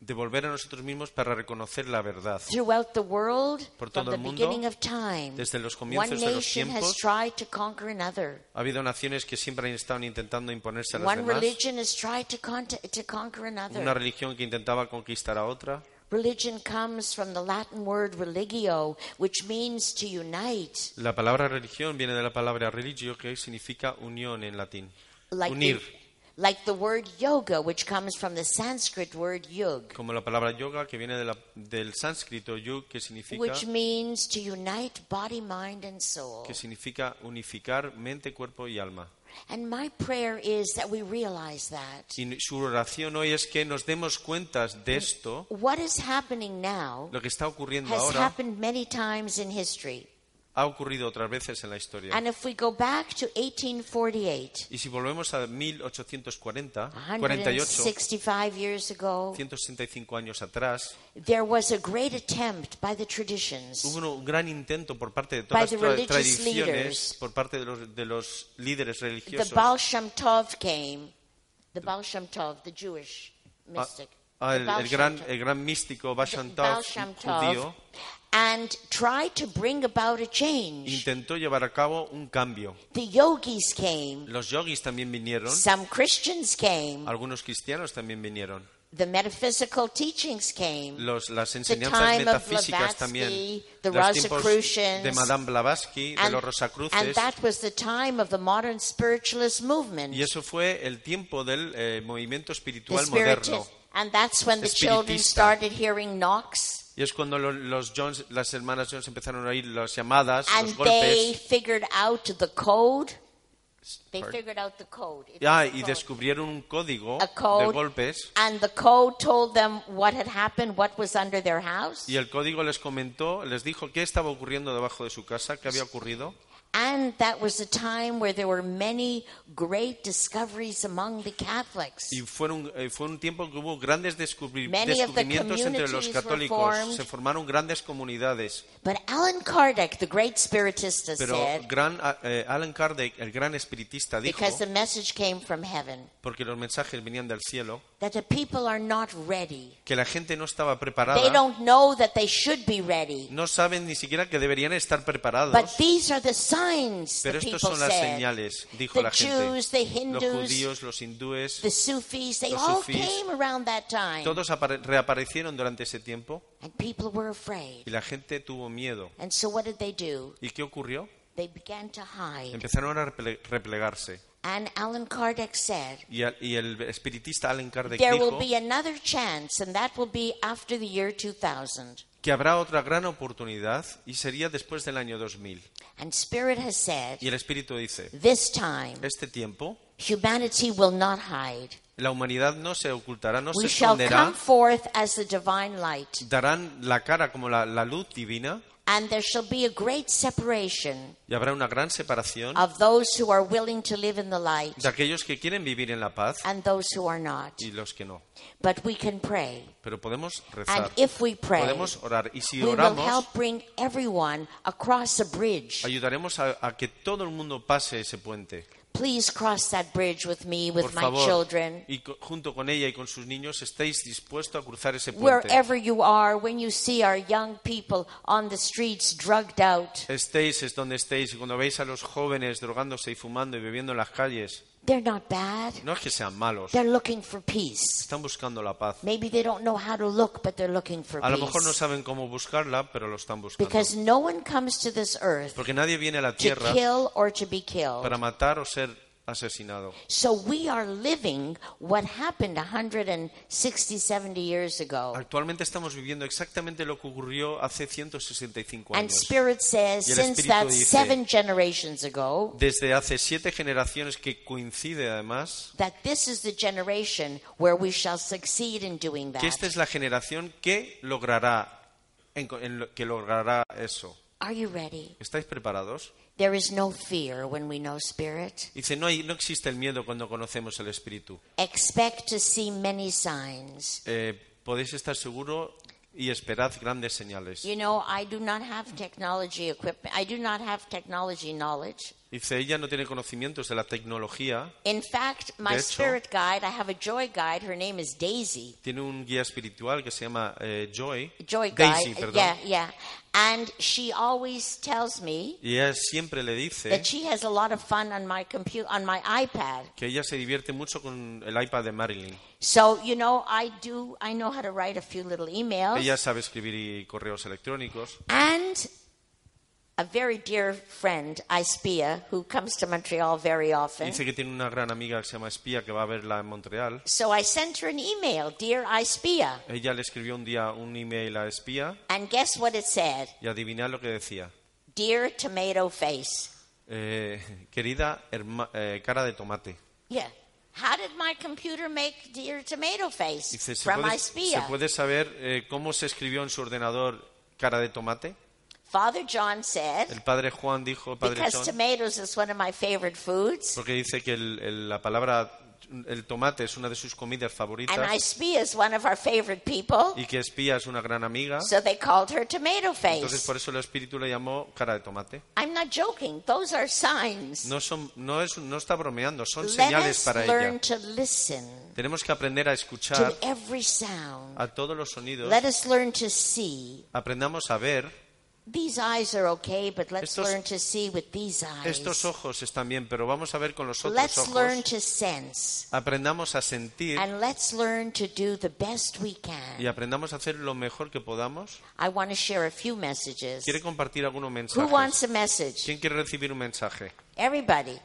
de volver a nosotros mismos para reconocer la verdad. Throughout the world, Por todo the el mundo, beginning of time, desde los one comienzos de los nation has tiempos, tried to conquer another. Ha habido naciones que siempre han estado intentando imponerse a las One demás. religion has tried to, to conquer Una another. religión que intentaba conquistar a otra. Religion comes from the Latin word religio, which means to unite. La palabra religión viene de la palabra religio, que significa unión en latín. Like Unir. The, like the word yoga, which comes from the Sanskrit word yug, Como la palabra yoga, que viene de la- del sánscrito yug, que significa, which means to unite body, mind, and soul. que significa unificar mente, cuerpo y alma. And my prayer is that we realize that. Y su oración hoy es que nos demos cuentas de esto, What is happening now lo que está ocurriendo has ahora, happened many times in history. Ha ocurrido otras veces en la historia. And if we go back to 1848, Y si volvemos a 1840, 48, 165 years ago, 165 años atrás, there was a great attempt by the traditions Hubo un gran intento por parte de todas the las tra- tradiciones, leaders. por parte de los, de los líderes the religiosos, Baal Shem Tov came, the Baal Shem Tov, the Jewish mystic. a- the el, Baal gran, el gran místico Baal Shem Baal Tov, judío. And tried to bring about a change. intentó llevar a cabo un cambio. The yogis came, Los yogis también vinieron, some Christians came, algunos cristianos también vinieron. the metaphysical teachings came. Los, las The enseñanzas time of metafísicas también. Blavatsky, the Los Rosicrucians, de Madame Blavatsky, de And, los and Rosacruces. that was the time of the modern spiritualist movement. Y eso fue el tiempo del eh, movimiento the espiritual spirit, moderno. and that's when the children started hearing knocks, Y es cuando lo- los Jones, las hermanas Jones empezaron a oír las llamadas, and los they golpes. figured out the code. They Pardon? figured out the code. It Ah, was a y code. descubrieron un código a de code, golpes. and the code told them what had happened, what was under their house, Y el código les comentó, les dijo qué estaba ocurriendo debajo de su casa, qué había ocurrido. And that was a time where there were many great discoveries among the Catholics. Y fueron, eh, fue un tiempo que hubo grandes descubri- Many descubrimientos entre los católicos. formed. Se formaron grandes comunidades. But Alan Kardec, the great spiritista, Pero said, gran, eh, Alan Kardec, el gran espiritista, dijo, because the message came from heaven, porque los mensajes venían del cielo, that the people are not ready. que la gente no estaba They preparada. don't know that they should be ready. No saben ni siquiera que deberían estar preparados. But these are the signs, Pero people son las said. señales, dijo The la gente. Jews, the Los Hindus, judíos, los hindúes, the Sufis, they los all sufís, came around that time. todos apare- reaparecieron durante ese tiempo And people were afraid. y la gente tuvo miedo. And so what did they do? ¿Y qué ocurrió? They began to hide. Empezaron a reple- replegarse. And Alan Kardec said, Y, al- y el espiritista Allen Kardec there will dijo be another chance, and that will be after the year 2000. Que habrá otra gran oportunidad y sería después del año 2000. And Spirit has said, Y el Espíritu dice, this time, este tiempo humanity will not hide. la humanidad no se ocultará, no se We shall come esconderá, forth as the divine light. darán la cara como la, la luz divina And there shall be a great separation y habrá una gran separación of those who are willing to live in the light de aquellos que quieren vivir en la paz and those who are not. y los que no. But we can pray. Pero podemos And rezar, if we pray, podemos orar y si oramos help bring everyone across a bridge. ayudaremos a, a que todo el mundo pase ese puente. Please cross that bridge with me, with Por my favor, children. y junto con ella y con sus niños estéis dispuestos a cruzar ese puente. Wherever you are, when you see our young people on the streets drugged out, Estéis es donde estéis y cuando veis a los jóvenes drogándose y fumando y bebiendo en las calles, they're not bad. no es que sean malos, They're looking for peace. están buscando la paz. Maybe they don't know how to look, but they're looking for A lo mejor no peace. saben cómo buscarla, pero lo están buscando. Because no one comes to this earth Porque nadie viene a la to tierra kill or to be killed. para matar o ser asesinado. So we are living what happened 160, 70 years ago. Actualmente estamos viviendo exactamente lo que ocurrió hace 165 And años. Spirit says, Y el since that dice- seven generations ago, Desde hace siete generaciones que coincide además that this is the generation where we shall succeed in doing que that. esta es la generación que logrará en co- en lo- que logrará eso. Are you ready? ¿Estáis preparados? There is no fear when we know Spirit. Dice, no, hay, no existe el miedo cuando conocemos el Espíritu. Expect to see many signs. Eh, podéis estar seguros y esperad grandes señales. You know, I do not have technology equipment. I do not have technology knowledge. Dice, ella no tiene conocimientos de la tecnología, In fact, my hecho- spirit guide, I have a joy guide. Her name is Daisy. tiene un guía espiritual que se llama eh, Joy, Joy Daisy, guide. perdón. Yeah, yeah. And she always tells me Y ella siempre le dice that she has a lot of fun on my computer, on my iPad. que ella se divierte mucho con el iPad de Marilyn. So, you know, I do, I know how to write a few little emails. Ella sabe escribir correos electrónicos. And a very dear friend, Ispia, who comes to Montreal very often. Dice que tiene una gran amiga que se llama Espía que va a verla en Montreal. So I sent her an email, Dear Ispia. Ella le escribió un día un email a Espía And guess what it said? y adivinad lo que decía. Dear Tomato Face. Eh, querida herma- eh, cara de tomate. Yeah. How did my computer make Dear Tomato Face? Dice, ¿se From puede, se Ispia. puede saber eh, cómo se escribió en su ordenador cara de tomate? Father John said, El padre Juan dijo, padre because John, tomatoes is one of my favorite foods, porque dice que el- el- la palabra, el tomate es una de sus comidas favoritas and is one of our favorite people, y que Espía es una gran amiga. so they called her Tomato Entonces Face. por eso el espíritu le llamó cara de tomate. I'm not joking. Those are signs. No, son, no, es, no está bromeando, son Let señales us para learn ella. to listen Tenemos que aprender a to escuchar every sound. a todos los sonidos. Let us learn to see Aprendamos a ver These eyes are okay, but let's Estos- learn to see with these eyes. Estos ojos están bien, pero vamos a ver con los otros Let's learn ojos. to sense. Aprendamos a sentir And let's learn to do the best we y can. aprendamos a hacer lo mejor que podamos. I want to share a few messages. ¿Quiere compartir algunos Who mensajes? wants a message? ¿Quién quiere recibir un mensaje? Everybody.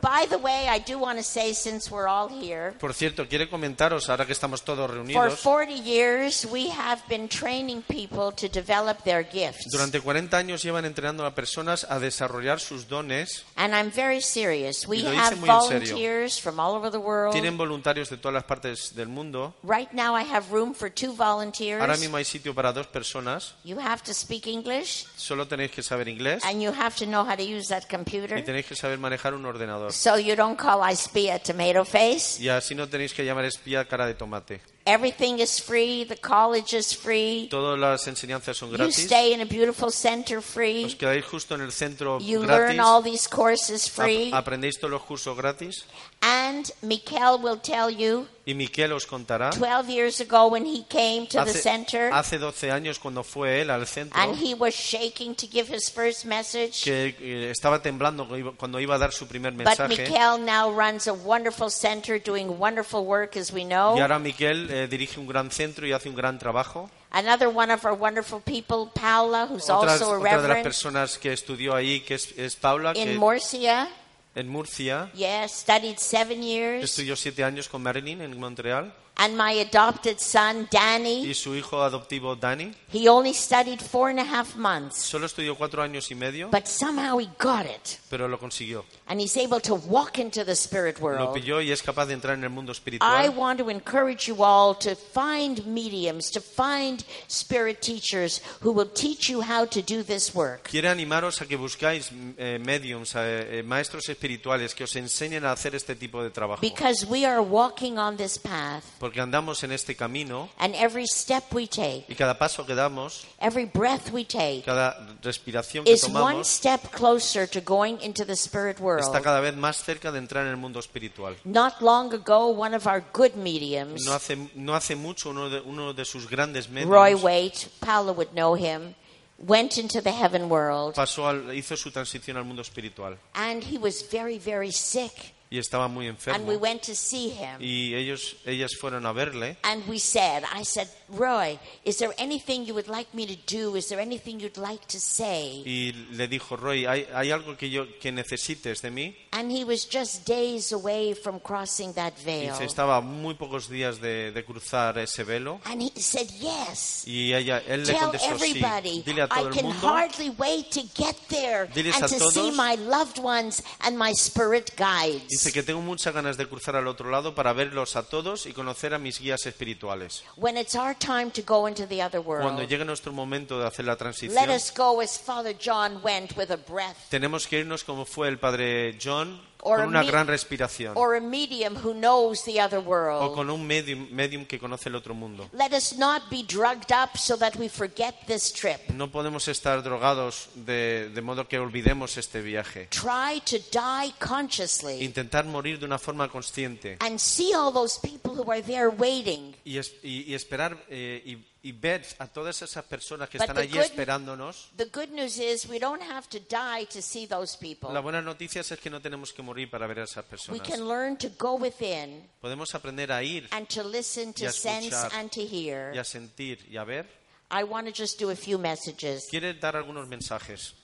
By the way, I do want to say, since we're all here, Por cierto, quiere comentaros, ahora que estamos todos for reunidos, 40 years we have been training people to develop their gifts. durante 40 años llevan entrenando a personas a desarrollar sus dones. And I'm very serious. We have volunteers from all over the world. Tienen voluntarios de todas las partes del mundo. Right now I have room for two volunteers. Ahora mismo hay sitio para dos personas. You have to speak English Solo tenéis que saber inglés and you have to know how to use that computer. y tenéis que saber manejar un ordenador. So you don't call Ispia tomato face. Y así no tenéis que llamar espía cara de tomate. Everything is free. The college is free. Todas las enseñanzas son You gratis. stay in a beautiful center Os free. quedáis justo en el centro You gratis. learn all these courses free. Ap- aprendéis todos los cursos gratis. And Mikkel will tell you Y Miquel os contará. 12 years ago when he came to the Hace, center hace 12 años cuando fue él al centro, and he was shaking to give his first message. que eh, estaba temblando cuando iba- a dar su primer But mensaje. Mikkel now runs a wonderful center doing wonderful work, as we know. Y ahora Miquel eh, dirige un gran centro y hace un gran trabajo. Another one of our wonderful people, Paula, who's Otras- also a otra de las personas que estudió ahí, que es, es Paula, in que Murcia. En Murcia Yeah, studied seven years. estudió siete años con Marilyn en Montreal. And my adopted son, Danny, Y su hijo adoptivo Danny he only studied four and a half months. solo estudió cuatro años y medio, But somehow he got it. pero lo consiguió. And he's able to walk into the spirit Lo world. pilló y es capaz de entrar en el mundo I espiritual. want to encourage you all to find mediums, to find spirit teachers who will teach you how to do this work. Quiere animaros a que buscáis eh, mediums, eh, eh, maestros espirituales que os enseñen a hacer este tipo de trabajo. Because we are walking on this path, Porque andamos en este camino and every step we take, y cada paso que damos, every breath we take, cada respiración que is one tomamos, step closer to going into the spirit está world. cada vez más cerca de entrar en el mundo espiritual. Not long ago, one of our good mediums, No hace, no hace mucho uno de, uno de sus grandes Roy medios Waite, Paula would know him, went into the heaven world, pasó al- hizo su transición al mundo espiritual and he was very, very sick. Y estaba muy And enfermo. we went to see him. Y ellos, ellas fueron a verle And we said, I said, Roy, is there anything you would like me to do? Is there anything you'd like to say? y le dijo, Roy, ¿hay, hay algo que, yo, que necesites de mí? And he was just days away from crossing that Y veil. dice, estaba a muy pocos días de, de cruzar ese velo. And he said, Yes. Y ella, él le Tell contestó, sí, everybody, dile a todo I el can mundo hardly wait to get there Diles and to see todos. my loved ones and my spirit guides. Dice que tengo muchas ganas de cruzar al otro lado para verlos a todos y conocer a mis guías espirituales. When it's our time to go into the other Cuando world, llegue nuestro momento de hacer la let transición, us go as Father John went with a breath. tenemos que irnos como fue el padre John, con una gran respiración. Or a medium who knows the other O world. con un medium, medium que conoce el otro mundo. Let us not be drugged up so that we forget this trip. No podemos estar drogados de, de modo que olvidemos este viaje. Try to die consciously Intentar morir de una forma consciente and see all those people who are there waiting. y, es- y- y esperar eh, y, y ver a todas esas personas que But están the allí good- esperándonos. The good news is we don't have to die to see those people. La buena noticia es que no tenemos que morir para ver a esas We personas. can learn to go within Podemos aprender a ir and to listen, Y to a sense, escuchar. and to hear. y a sentir y a ver. I want to just do a few messages. Quiere dar algunos mensajes.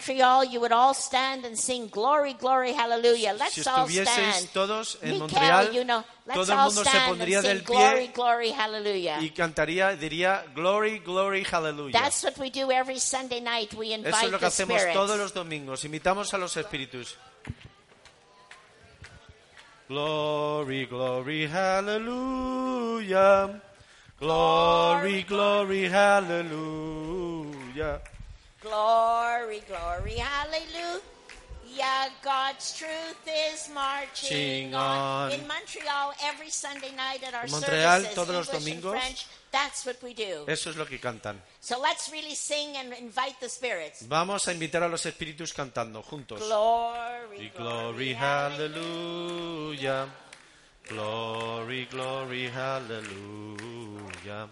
Si all estuvieseis todos en Montreal, you know, let's todo el all mundo se stand pondría and sing del glory, pie glory, hallelujah. y cantaría, diría Glory, Glory, Hallelujah. That's what we do every Sunday night. We Eso invite es lo que the hacemos spirits. todos los domingos. Invitamos a los espíritus. Glory, glory, hallelujah. Glory, glory, hallelujah. Glory, glory, hallelujah. God's truth is marching on. In Montreal, every Sunday night at our Montreal, services, todos los English domingos. French, that's what we do. Eso es lo que cantan. So let's really sing and invite the spirits. Vamos a invitar a los espíritus cantando juntos. Glory, Y glory, hallelujah. Glory, glory, hallelujah.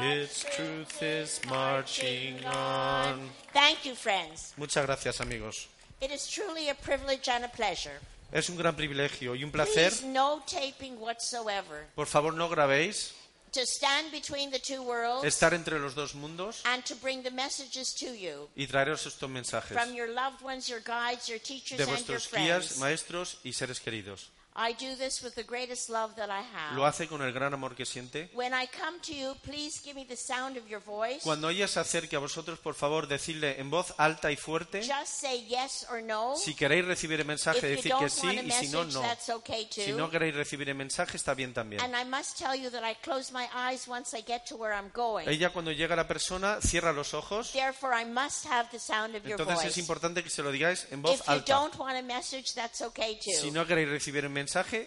Its truth is marching on. Thank you, friends. Muchas gracias, amigos. It is truly a privilege and a pleasure. Es un gran privilegio y un placer. Please, no taping whatsoever. Por favor, no grabéis. To stand between the two worlds Estar entre los dos mundos and to bring the messages to you y traeros estos mensajes from your loved ones, your guides, your teachers, de and your vuestros guías, friends. maestros y seres queridos. I do this with the greatest love that I Lo have. hace con el gran amor que siente. When I come to you, please give me the sound of your voice. Cuando ella se acerque a vosotros, por favor, decidle en voz alta y fuerte. Just say yes or no. Si queréis recibir el mensaje, you decir que sí y si no, no. okay Si no queréis recibir el mensaje, está bien también. And I must tell you that I close my eyes once I get to where I'm going. Ella cuando llega la persona cierra los ojos, Therefore, I must have the sound of your entonces es importante que se lo digáis en If voz you alta. don't want a message, that's okay too. Si no queréis recibir el mensaje,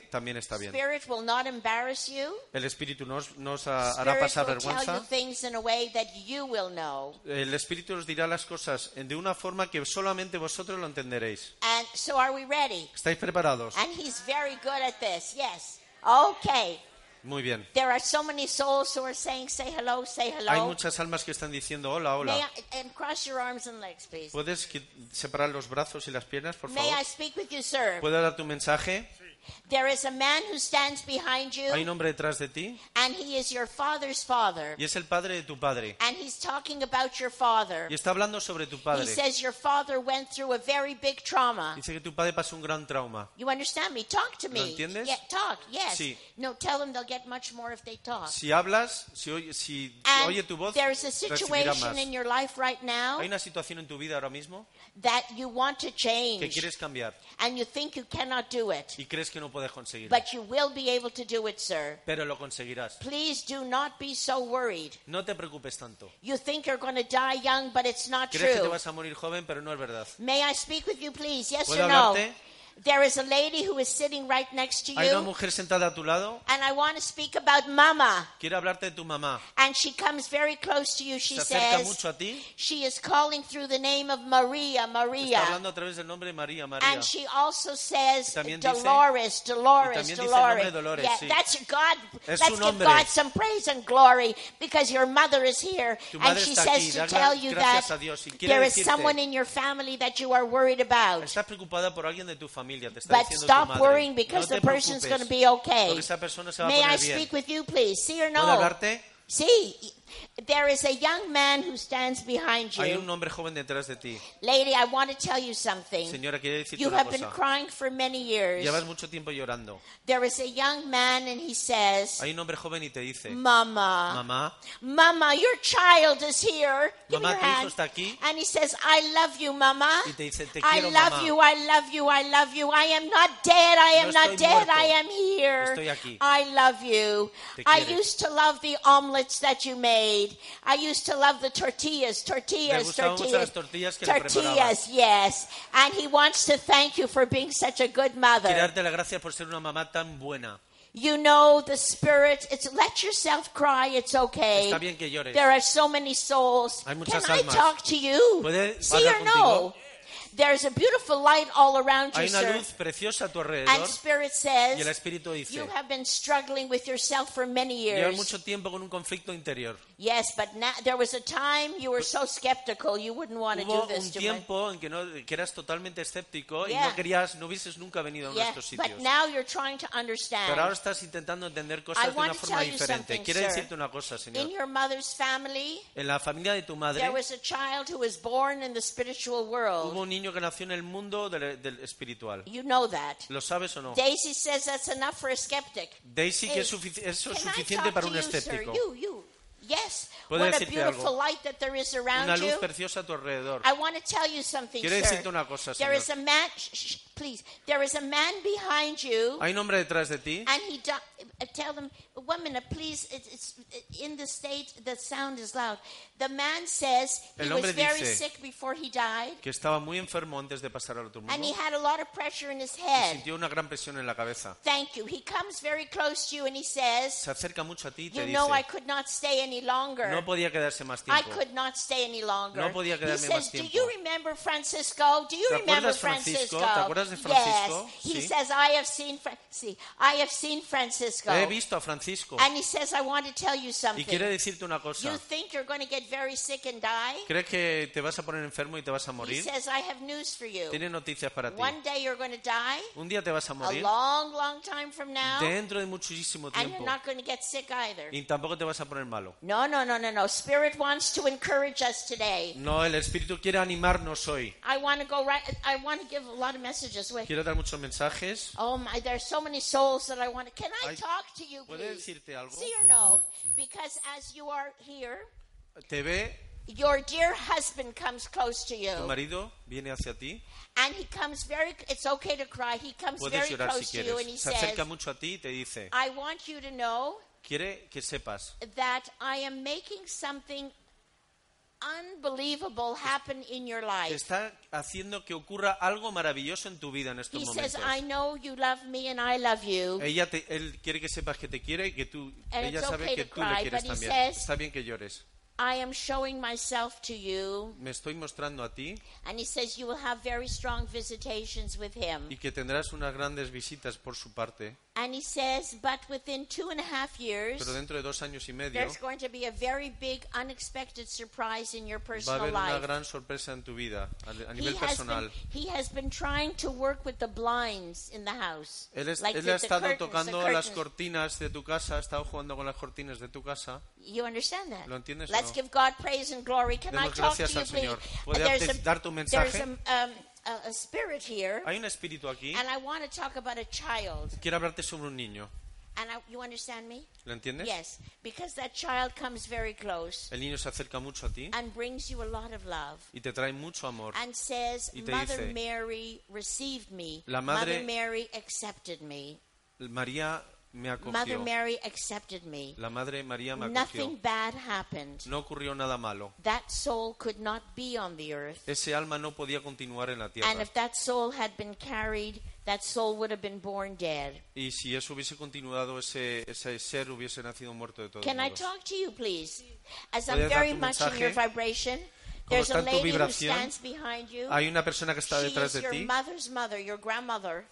también está bien. Spirit will not embarrass you. El Espíritu nos, nos ha- hará pasar vergüenza. El Espíritu os dirá las cosas de una forma que solamente vosotros lo entenderéis. And so, are we ready? ¿Estáis preparados? And he's very good at this. Yes. Okay. Muy bien. There are so many souls who are saying, "Say hello, say Hay hello." muchas almas que están diciendo hola, May hola. I, and cross your arms and legs, please. ¿Puedes separar los brazos y las piernas, por May favor? I speak with you, sir? ¿Puedo dar tu mensaje? There is a man who stands behind Hay un you, hombre detrás de ti and he is your father's father. y es el padre de tu padre. And he's talking about your father. Y está hablando sobre tu He padre. says your father went through a very big trauma. Dice que tu padre pasó un gran trauma. You understand me? Talk to me. ¿Lo entiendes? Yeah, talk. Yes. Sí. No, tell them they'll get much more if they talk. Si hablas, si oye, si And oye tu voz, there is a situation in your life right now Hay una situación en tu vida ahora mismo that you want to que change, quieres cambiar and you think you cannot do it, y crees que no puedes conseguirlo, but you will be able to do it, sir. pero lo conseguirás. Please do not be so worried. No te preocupes tanto. You think you're going to die young, but it's not Crees que te true. vas a morir joven, pero no es verdad. May I speak with you, please? Yes ¿Puedo or no? hablarte? There is a lady who is sitting right next to Hay una you, mujer sentada a tu lado, and I want to speak about Mama. quiere hablarte de tu mamá. And she comes very close to you. She Se acerca says, mucho a ti, She is calling through the name of Maria, está Maria. hablando a través del nombre de María, María. And she also says también dice- Dolores, Dolores, y también dice el Dolores. Dolores, yeah, sí. that's God. Es Let's give. God some praise and glory because your mother is here, and she says aquí. to tell you that a Dios. Y quiere there is someone in your family that you are worried about. Estás preocupada por alguien de tu familia, te está But diciendo tu stop madre. worrying because no the te person's going to be okay. porque esa persona se va a May I poner bien. speak with you, please? See or ¿Puedo no? hablarte? See, there is a young man who stands behind Hay you. un hombre joven detrás de ti. Lady, I want to tell you something. Señora, quiere decirte You una have been cosa. crying for many years. Llevas mucho tiempo llorando. There is a young man, and he says, Hay un hombre joven y te dice, Mama, mamá, Mama, your child is here. Give Mamá, your tu hijo hand. está aquí. And he says, I love you, Mama. Y te dice, "Te I quiero, love mamá." you, I love you, I love you. I am not dead, I am No not dead, muerto. I am here. Estoy aquí. I love you. Te I quiere. used to love the omelets that you made. I used to love the tortillas, tortillas, tortillas. las tortillas tortillas, yes. And he wants to thank you for being such a good mother. darte las gracias por ser una mamá tan buena. You know the spirit. It's let yourself cry. It's okay. Está bien que llores. There are so many souls. Hay Can muchas I talk to you? ¿Puede See or no? There's a beautiful light all around you, Hay una sir. luz preciosa a tu And alrededor Spirit y el says Espíritu dice, you have been struggling with yourself for many llevas years. mucho tiempo con un conflicto interior. Yes, but now, there was a time you were so skeptical you wouldn't want to do Hubo this un to me. tiempo en que, no, que eras totalmente escéptico y Yeah. no querías, no hubieses nunca venido a uno de Yeah, estos but sitios. now you're trying to understand. Pero ahora estás intentando entender I cosas de want una to forma tell you diferente. something, Quiero sir. decirte una cosa, In Señor. your mother's family, En la familia de tu madre there was a child who was born in the spiritual world. hubo un niño que nació en el mundo del, del espiritual. You know that. ¿Lo sabes o no? Daisy says that's enough for a skeptic. Daisy, que es, eso es suficiente para un you, escéptico. You, you. Yes. ¿Puedo What a beautiful algo? light that there is around Una luz you. preciosa a tu alrededor. I want to tell you something, Quiero decirte una cosa, There Señor. is a man. Please. There is a man behind you, Hay un hombre detrás de ti and he. Do, uh, tell them one minute, please. It, it's in the state. The sound is loud. The man says he was very sick before he died, que estaba muy enfermo antes de pasar al otro and he mundo had a lot of pressure in his head. sintió una gran presión en la cabeza. Thank you. He comes very close to you, and he says, Se acerca mucho a ti y te "You dice, know, I could not stay any longer." no podía quedarse más I tiempo. could not stay any longer. No podía he quedarme says, más "Do tiempo." you remember Francisco? Do you ¿Te remember? Francisco? ¿Te acuerdas de Francisco? Yes. He Sí. says, I have seen, Fra- see, I have seen Francisco. He visto a Francisco. And he says, I want to tell you Y something. quiere decirte una You cosa. think you're going to get very sick and die? ¿Crees que te vas a poner enfermo y te vas a He morir? says, I have news for you. Tiene noticias para ti. One day you're going to die, Un día te vas a a morir long, long time from now, dentro de muchísimo and you're tiempo. not going to get sick either. Y tampoco te vas a poner malo. No, no, no, no, no. Spirit wants to encourage us today. No, el Espíritu quiere animarnos hoy. I want to go right. I want to give a lot of messages. Wait. Quiero dar muchos mensajes. Oh my, there's so many souls that I want to. Can I Ay, talk to you, ¿Puedo please? decirte algo? See or no? Because as you are here, Te ve, your dear husband comes close to tu you, marido viene hacia ti. and he comes very. It's okay to cry. He comes Puedes very llorar si close to you, and he. Se says, acerca mucho a ti y te dice, "I want you to know quiere que sepas that I am making something unbelievable happen in your life." está haciendo que ocurra algo maravilloso en tu vida en estos He says, momentos. "I know you love me, and I love you." Ella te- él quiere que sepas que te quiere y que tú, And ella sabe okay que tú le quieres también. says- Está bien que llores. I am showing myself to you. Me estoy mostrando a ti And he says you will have very strong visitations with him. y que tendrás unas grandes visitas por su parte, And he says, but within two and a half years, pero dentro de dos años y medio there's going to be a very big, unexpected surprise in your va a personal haber una life. gran sorpresa en tu vida a, a He nivel has, been, personal. he has been trying to work with the blinds in the house. Él, es- Like él the- ha the estado the tocando las cortinas de tu casa, ha estado jugando con las cortinas de tu casa. You understand that? ¿Lo entiendes Let's no? give God praise and glory. Can I Demos talk to gracias you, al please? Señor. ¿Puede darte- dar tu there's mensaje? A, spirit here, Hay un espíritu aquí. and I want to talk about a child. Quiero hablarte sobre un niño. And I, you understand me? ¿Lo entiendes? Yes, because that child comes very close El niño se acerca mucho a ti and brings you a lot of love y te trae mucho amor. and says, Y te Mother dice, Mary received me. La madre- Mother Mary accepted me. María me Mother acogió. Mary accepted me. La Madre María me acogió. Nothing bad happened. No ocurrió nada malo. That soul could not be on the earth. Ese alma no podía continuar en la And tierra. if that soul had been carried, that soul would have been born dead. Y si eso hubiese continuado, ese, ese ser hubiese nacido muerto de todos Can I modos. talk to you, please? As I'm ¿Puedes dar very much in your vibration, Como there's a está en tu lady who vibración, stands behind you. Hay una persona que está detrás de ti.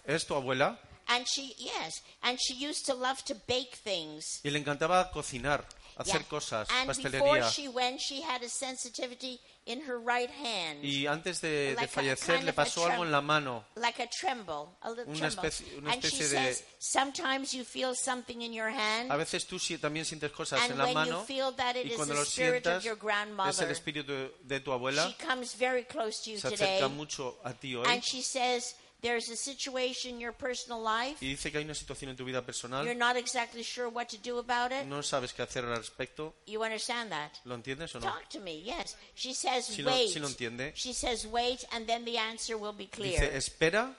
Es tu abuela. And she yes, and she used to love to bake things. Y le encantaba cocinar, hacer Yeah. cosas, And before pastelería. she went, she had a sensitivity in her right hand, Y antes de, de Like a fallecer kind le of a pasó algo en la mano. like a tremble, a little Una tremble. especie- una and she de- says, sometimes you feel something in your hand, A veces tú también sientes cosas And en la when you mano feel that it y is cuando the lo spirit of sientas your grandmother, es el espíritu de, de tu abuela. she comes very close to you Se today, acerca mucho a ti hoy and she says, there's a situation in your personal life. y dice que hay una situación en tu vida You're personal. not exactly sure what to do about it. No sabes qué hacer al respecto. You understand that? ¿Lo entiendes o no? Talk to me. Yes. She says, Sí lo- wait. lo entiende. She says, wait, and then the answer will be clear. Dice, espera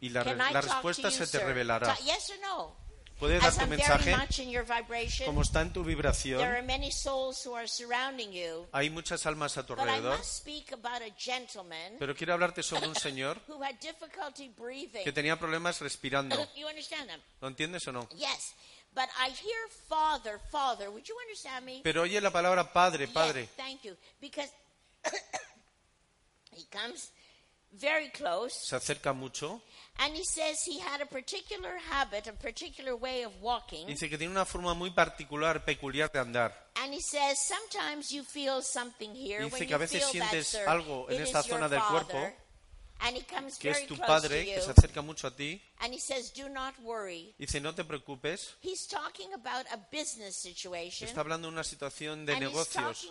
y la, Can respuesta you, se te sir? revelará. Yes or no? Puedes dar tu mensaje. Como está en tu there vibración, are many souls who are surrounding you. hay muchas almas a tu alrededor. Pero quiero hablarte sobre un señor que tenía problemas respirando. ¿Lo entiendes o no? Yes. But I hear father, father. Would you understand me? Pero oye la palabra padre, Yes, padre. thank you. Because he comes very close Se acerca mucho. And he says he had a particular habit, a particular way of walking. Dice que tiene una forma muy particular, peculiar de andar. And he says sometimes you feel something here. Dice que a veces sientes algo en esta zona del cuerpo, And he comes que es tu padre, que se acerca mucho a ti. And he says, do not worry. Dice, no te preocupes. He's talking about a business situation. Está hablando de una situación de negocios.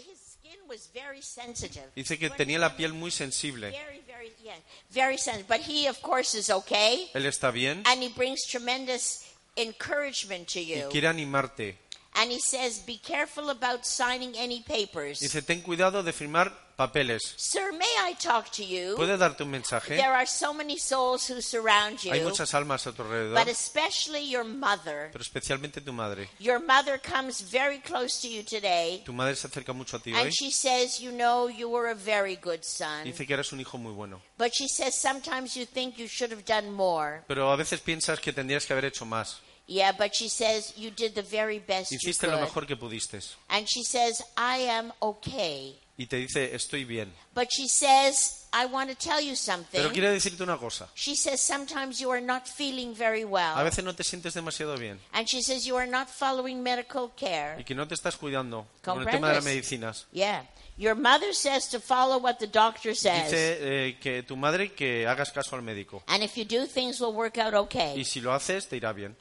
His skin was very sensitive. Dice que When tenía he la came piel muy sensible. Very, very, yeah, very sensitive. But he, of course, is okay, Él está bien and he brings tremendous encouragement to y you. quiere animarte. And he says, "Be careful about signing any papers." Dice, ten cuidado de firmar papeles. Sir, may I talk to you? ¿Puedes darte un mensaje? There are so many souls who surround you, Hay muchas almas a tu alrededor, but especially your mother. pero especialmente tu madre. Your mother comes very close to you today, Tu madre se acerca mucho a ti hoy. and she says, "You know, you were a very good son." Dice que eres un hijo muy bueno. But she says sometimes you think you should have done more. Pero a veces piensas que tendrías que haber hecho más. Yeah, but she says you did the very best you Hiciste lo could. mejor que pudiste. And she says, I am okay. Y te dice, estoy bien. But she says, I want to tell you Pero something. quiero decirte una cosa. She says sometimes you are not feeling very A well. veces no te sientes demasiado bien And she says you are not following medical care. y que no te estás cuidando con el tema de las medicinas. Yeah. Your mother says to follow what the doctor says. Dice eh, que tu madre que hagas caso al médico. And if you do, things will work out okay. Y si lo haces, te irá bien.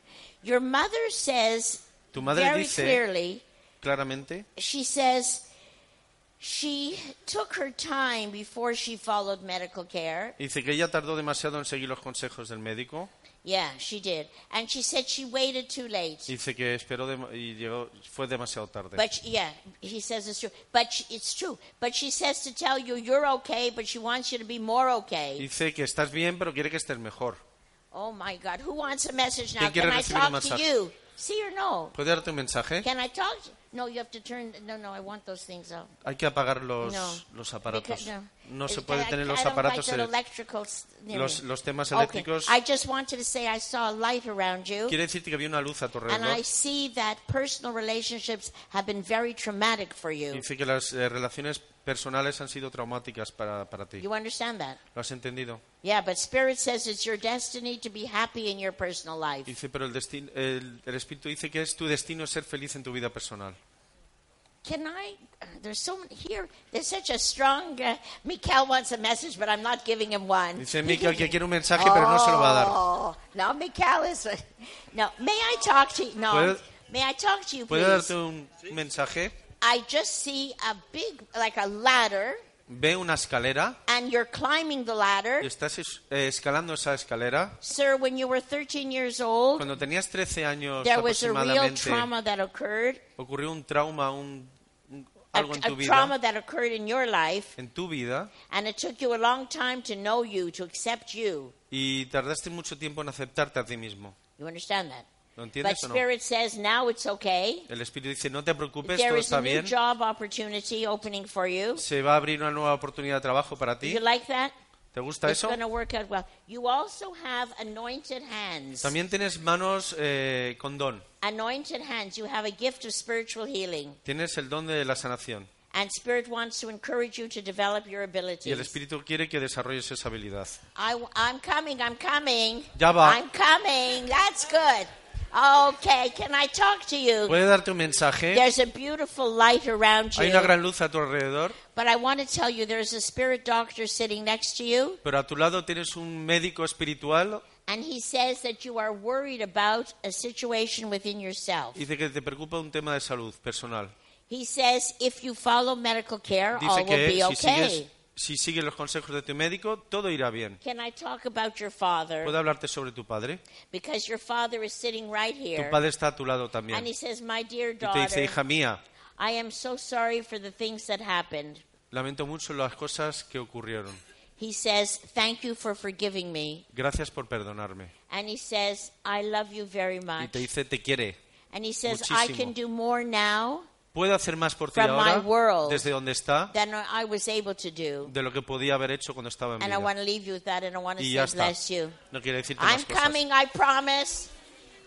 Your mother says Tu madre very dice- clearly, Claramente, she says she took her time before she followed medical care. dice que ella tardó demasiado en seguir los consejos del médico. Yeah, she did. And she said she waited too late. Dice que esperó dem- y llegó, fue demasiado tarde. But yeah, he says it's true. But she, it's true. But she says to tell you you're okay, but she wants you to be more okay. Dice que estás bien, pero quiere que estés mejor. Oh my God, who wants a message now? ¿Quién quiere Can I recibir un talk to mensaje? you? See or no? ¿Puede darte un mensaje? Can I talk? No, you have to turn. No, no, I want those things out. Hay que apagar los, No. los aparatos. Because- No se It's- puede tener los aparatos, los, los temas eléctricos. I just wanted to say I saw a light around you. Quiere decirte que había una luz a tu alrededor. I see that personal relationships have been very traumatic for you. Dice que las eh, relaciones personales han sido traumáticas para, para ti. You understand that? ¿Lo has entendido? Yeah, but Spirit says it's your destiny to be happy in your personal life. Dice, pero el, el, el Espíritu dice que es tu destino ser feliz en tu vida personal. Can I? There's so many here. There's such a strong. Uh, Mikael wants a message, but I'm not giving him one. Dice Michael que quiere un mensaje, pero no se lo va a dar. Oh, no, Mikael is. No, may I talk to you? No, may I talk to you, ¿Puede please? darte un mensaje? I just see a big, like a ladder, Ve una escalera and you're climbing the ladder. y estás es- eh, escalando esa escalera. Sir, when you were 13 years old, Cuando tenías 13 años there was a real trauma that occurred, ocurrió un trauma, un, un- a, algo en a tu trauma vida, that occurred in your life, en tu vida, and it took you a long time to know you, to accept you. y tardaste mucho tiempo en aceptarte a ti mismo. You understand that? ¿Lo But entiendes o no? Spirit says now it's okay. El Espíritu dice, no te preocupes, There todo is a está new bien. job opportunity opening for you. Se va a abrir una nueva oportunidad de trabajo para Do ti. you like that? ¿Te gusta It's eso? going to work out well. You also have anointed hands. También tienes manos eh, con don. Anointed hands. You have a gift of spiritual healing. Tienes el don de la sanación. And Spirit wants to encourage you to develop your Y el abilities. Espíritu quiere que desarrolles esa habilidad. I, am coming, I'm coming. Ya va. I'm coming. That's good. Okay, can I talk to you? ¿Puede darte un mensaje? There's a beautiful light around Hay una you. gran luz a tu alrededor, But I want to tell you there's a spirit doctor sitting next to you. pero a tu lado tienes un médico espiritual And he says that you are worried about a situation within yourself. dice que te preocupa un tema de salud personal. He says if you follow medical care, all Dice will que be si okay. sigues, si sigues los consejos de tu médico, todo irá bien. Can I talk about your father? ¿Puedo hablarte sobre tu padre? Because your father is sitting right Tu here. padre está a tu lado And también. he says, My dear Y te dice, daughter, hija mía, I am so sorry for the things that happened. lamento mucho las cosas que ocurrieron. He says, Thank you for forgiving me. Gracias por perdonarme. And he says, I love you very Y much. te dice, te quiere. And he says, I muchísimo. can do more now Puede hacer más por ti ahora, desde donde está, de lo que podía haber hecho cuando estaba en And I vida. want to leave you with that, and I want to Y say, ya está. No quiere decirte I'm más cosas. coming, I promise.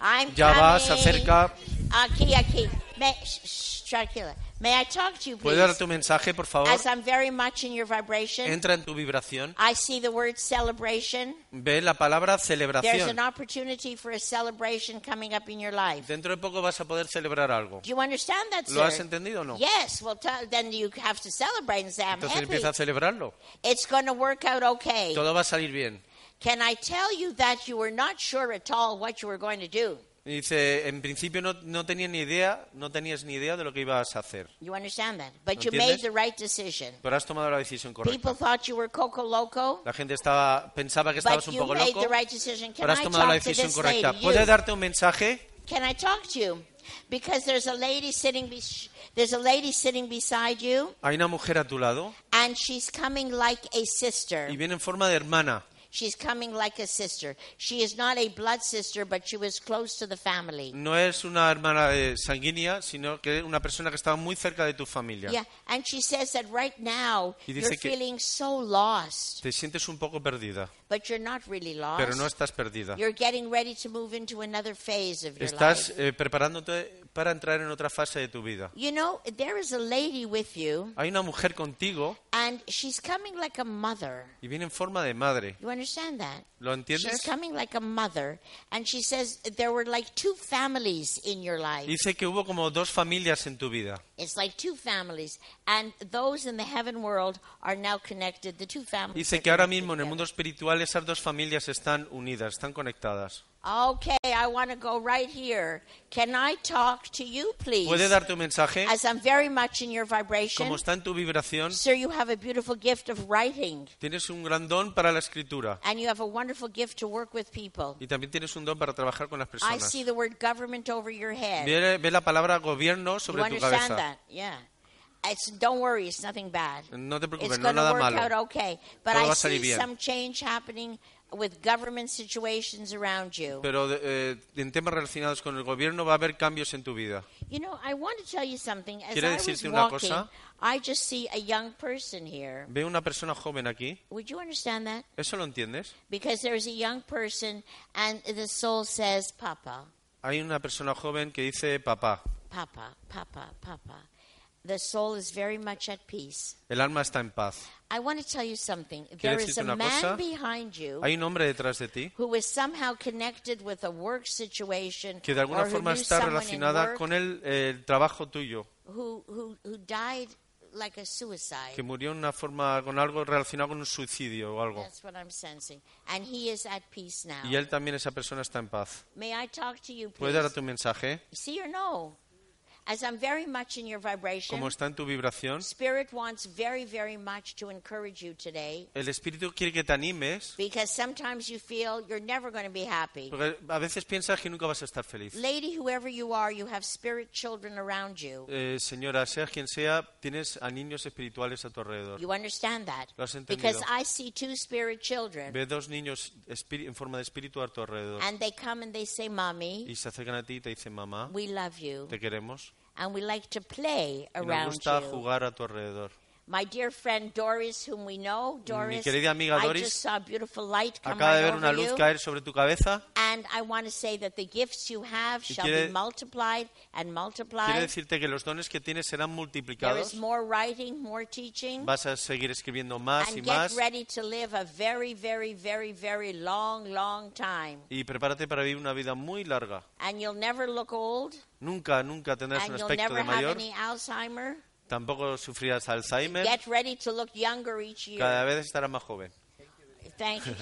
I'm Ya coming. va, se acerca. Aquí, aquí. May, shh, tranquila. May I talk to you, ¿Puede please? dar tu mensaje, por favor? As I'm very much in your vibration, Entra en tu vibración. I see the word celebration. Ve la palabra There's celebración. an opportunity for a celebration coming up in your life. Dentro de poco vas a poder celebrar algo. Do you understand that, ¿Lo has entendido o no? Yes. Well, tell, then you have to celebrate and say, I'm Entonces happy. empieza a celebrarlo. It's going to work out okay. Todo va a salir bien. Can I tell you that you were not sure at all what you were going to do? Y dice, en principio no, no tenía ni idea, no tenías ni idea de lo que ibas a hacer. You understand that? But you ¿Entiendes? made the right decision. Pero has tomado la decisión People correcta. thought you were coco loco, La gente estaba, pensaba que estabas but un you poco made loco, the right decision. Can pero has I tomado la talk to decisión this correcta. You? darte un mensaje? Can I talk to you? Because there's a lady sitting there's a lady sitting beside you Hay una mujer a tu lado and she's coming like a sister. y viene en forma de hermana. She's coming like a sister. She is not a blood sister, but she was close to the family. No es una hermana eh, sanguínea, sino que una persona que estaba muy cerca de tu familia. Yeah, and she says that right now Y you're que- feeling so lost, Te sientes un poco perdida, but you're not really lost. pero no estás perdida. You're getting ready to move into another phase of your Estás life. eh, preparándote para entrar en otra fase de tu vida. You know, there is a lady with you, Hay una mujer contigo and she's coming like a mother. y viene en forma de madre. You understand that? ¿Lo She's entiendes? coming like a mother, and she says there were like two families in your life. Dice que hubo como dos familias en tu vida. It's like two families, and those in the heaven world are now connected. The two families. Dice que ahora mismo en el mundo espiritual esas dos familias están unidas, están conectadas. Okay, I want to go right here. Can I talk to you, please? ¿Puede darte un mensaje? As I'm very much in your vibration. Como está en tu vibración, Sir, you have a beautiful gift of writing, tienes un gran don para la escritura and you have a wonderful gift to work with people. y también tienes un don para trabajar con las I personas. see the word government over your head. Ve, ve la palabra gobierno you sobre tu cabeza. That? Yeah. It's, don't worry, it's nothing bad. No te It's preocupes, no going es to nada work malo. out okay. But Todo va I a salir see bien. some change happening with government situations around you. Pero de- eh, en temas relacionados con el gobierno va a haber cambios en tu vida. You know, I want to tell you something. As ¿Quiere I was decirte una walking, cosa? I just see a young person here. Veo una persona joven aquí. Would you understand that? ¿Eso lo entiendes? Because there's a young person, and the soul says, Papa, Hay una persona joven que dice papá. Papa, Papa, Papa. The soul is very much at peace. El alma está en paz. I want to tell you something. ¿Quiere There is a man cosa? behind you Hay un hombre detrás de ti who is somehow connected with a work situation que de alguna forma está relacionada work con el, el trabajo tuyo, who, who, who died like a suicide. que murió en una forma con algo relacionado con un suicidio o algo. That's what I'm sensing. And he is at peace now. Y él también, esa persona, está en paz. May I talk to you, ¿Puedes please? dar tu mensaje? See or no? As I'm very much in your vibration, Como está en tu vibración, Spirit wants very, very much to encourage you today el Espíritu quiere que te animes, because sometimes you feel you're never going to be happy. porque a veces piensas que nunca vas a estar feliz. Lady, whoever you are, you have spirit children around you. Eh, señora, seas quien sea, tienes a niños espirituales a tu alrededor. You understand that? Lo has Because entendido. I see two spirit children Ve dos niños en forma de espíritu a tu alrededor and they come and they say, Mommy, y se acercan a ti y te dicen, mamá, we love you te queremos. And we like to play Y nos around gusta you. jugar a tu alrededor. My dear friend Doris, whom we know, Doris, querida amiga I Doris, just saw a beautiful light come Acaba de ver una luz you. caer sobre tu cabeza. And I want to say that the gifts you have Y shall quiere- be multiplied and Quiere multiplied. decirte que los dones que tienes serán There multiplicados. is more writing, more teaching. Vas a seguir escribiendo más y And más. get ready to live a very, very, very, very long, long time. Y prepárate para vivir una vida muy larga. And you'll never look old. Nunca, nunca tendrás un And you'll aspecto never de have mayor. any Alzheimer. Tampoco sufrirás Alzheimer. Get ready to look younger each year. Cada vez estarás más joven. Thank you.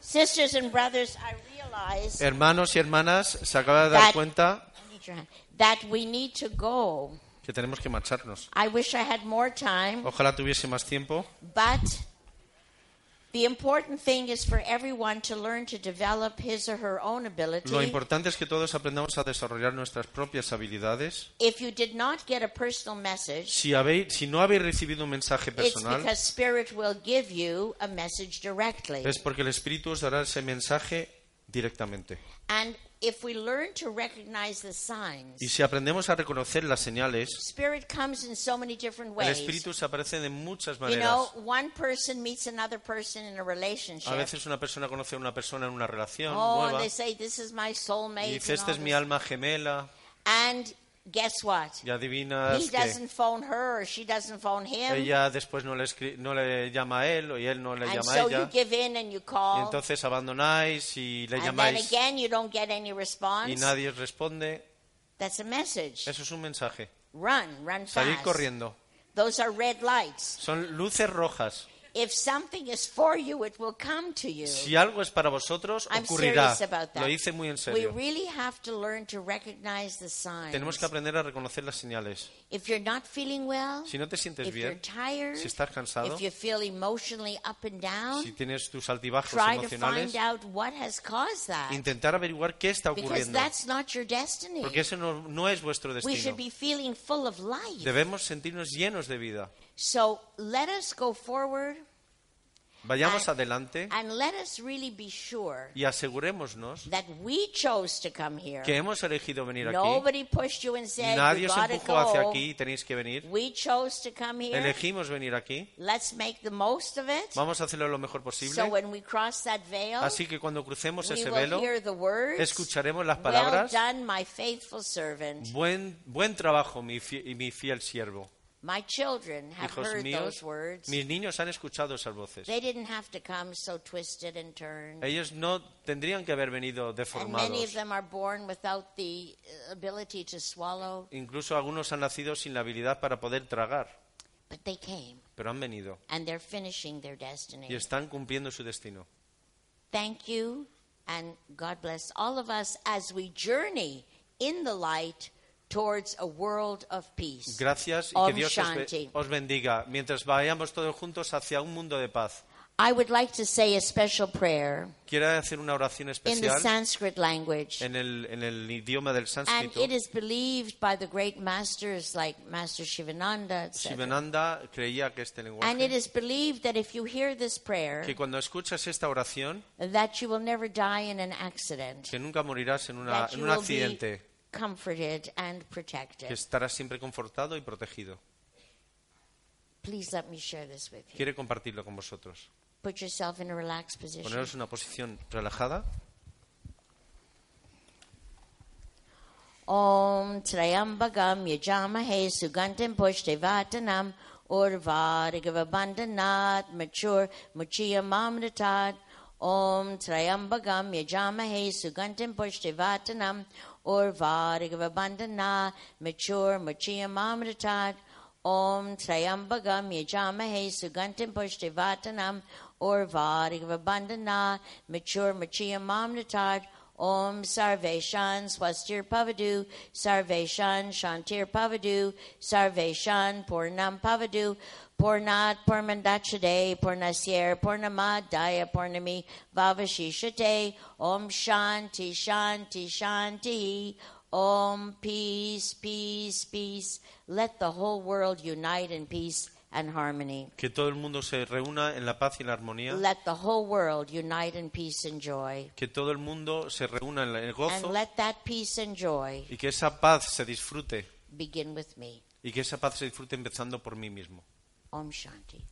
Sisters and brothers, I realize Hermanos y hermanas, se acaba de dar That- cuenta that we need to go. que tenemos que marcharnos. I wish I had more time, Ojalá tuviese más tiempo. but Lo importante es que todos aprendamos a desarrollar nuestras propias habilidades. If you did not get a personal message, Si, habéis, si no habéis recibido un mensaje it's personal, because Spirit will give you a message directly. es porque el Espíritu os dará ese mensaje directamente. And if we learn to recognize the signs, Y si aprendemos a reconocer las señales, Spirit comes in so many different el ways. Espíritu se aparece de muchas You know, maneras. one person meets another person in a relationship. A veces una persona conoce a una persona en una relación oh, and nueva they say, "This is my soulmate." y dice, and esta es mi this." alma gemela. And guess what? Y adivinas He doesn't phone her, or she doesn't phone him. ella después no le, escri- no le llama a él y él no le and llama a so you ella. give in and you Y call. entonces abandonáis y le and then llamáis again, you don't get any response. y nadie os responde. That's a message. Eso es un mensaje. Run, run Salir fast. corriendo. Those are red lights. Son luces rojas. If something is for you, it will come to you. Si algo es para vosotros, I'm ocurrirá. serious about that. Lo hice muy en We serio. really have to learn to recognize the signs. Tenemos que aprender a reconocer las señales. If you're not feeling well, Si no te sientes if you're bien, tired, si estás cansado, if you feel emotionally up and down, si tienes tus altibajos try to emocionales, find out what has caused that. intentar averiguar qué está ocurriendo. that's not your destiny. Porque eso no, no es vuestro We should destino. be feeling full of life. Debemos sentirnos llenos de vida. So let us go forward Vayamos and, adelante and let us really be sure y asegurémonos that we chose to come here. que hemos elegido venir aquí. Nobody pushed you and said Nadie os empujó hacia aquí y tenéis que venir. We chose to come here. Elegimos venir aquí. Let's make the most of it. Vamos a hacerlo lo mejor posible. So when we cross that veil, Así que cuando crucemos we ese will velo, hear the words. escucharemos las Well palabras. done, my faithful servant. Buen, buen trabajo, mi fiel siervo. My children have Hijos heard míos, those words. mis niños han escuchado esas voces. They didn't have to come so twisted and turned. Ellos no tendrían que haber venido And many of deformados. them are born without the uh, ability to swallow, Incluso algunos han nacido sin la habilidad para poder tragar, but they came pero han venido and they're finishing their destiny. y están cumpliendo su destino. Thank you and God bless all of us as we journey in the light towards a world of peace. Gracias y Om que Dios os, be- os bendiga mientras vayamos todos juntos hacia un mundo de paz. I would like to say a special prayer Quiero hacer una oración in the especial Sanskrit language. en el, en el idioma del And sánscrito. it is believed by the great masters like Master Shivananda, etc. Shivananda creía que este And it lenguaje, is believed that if you hear this prayer, que cuando escuchas esta oración, that you will never die in an accident, que nunca morirás en, una, that en you un will be accidente, comforted and que protected. estarás siempre confortado y protegido. Please let me share this with you. Quiere compartirlo con vosotros. Put yourself in a relaxed position. Poneros en una posición relajada. Om Trayambagam Yajamahe Sugantim Pushtivatanam Urvarigavabandhanat Mature Om Trayambagam Yajamahe Sugantim Pushtivatanam Urvarigavabandhanat Mature Muchia Mamdatad Om Trayambagam Yajamahe Sugantim Pushtivatanam Urvarigavabandhanat Mature Muchia Mamdatad Om Sarveshan Swastir Pavadu, Sarveshan Shantir Pavadu, Sarveshan Purnam Pavadu, Purnat Purmandachade, Purnasyer, Purnamadaya, Purnami, Vavashishate, Om Shanti, Shanti, Shanti, Om Peace, Peace, Peace. Let the whole world unite in peace and harmony. Que todo el mundo se reúna en la paz y la armonía. Let the whole world unite in peace and joy. Que todo el mundo se reúna en el And gozo let that peace and joy y que esa paz se disfrute. begin with me. Y que esa paz se disfrute empezando por mí mismo. Om Shanti.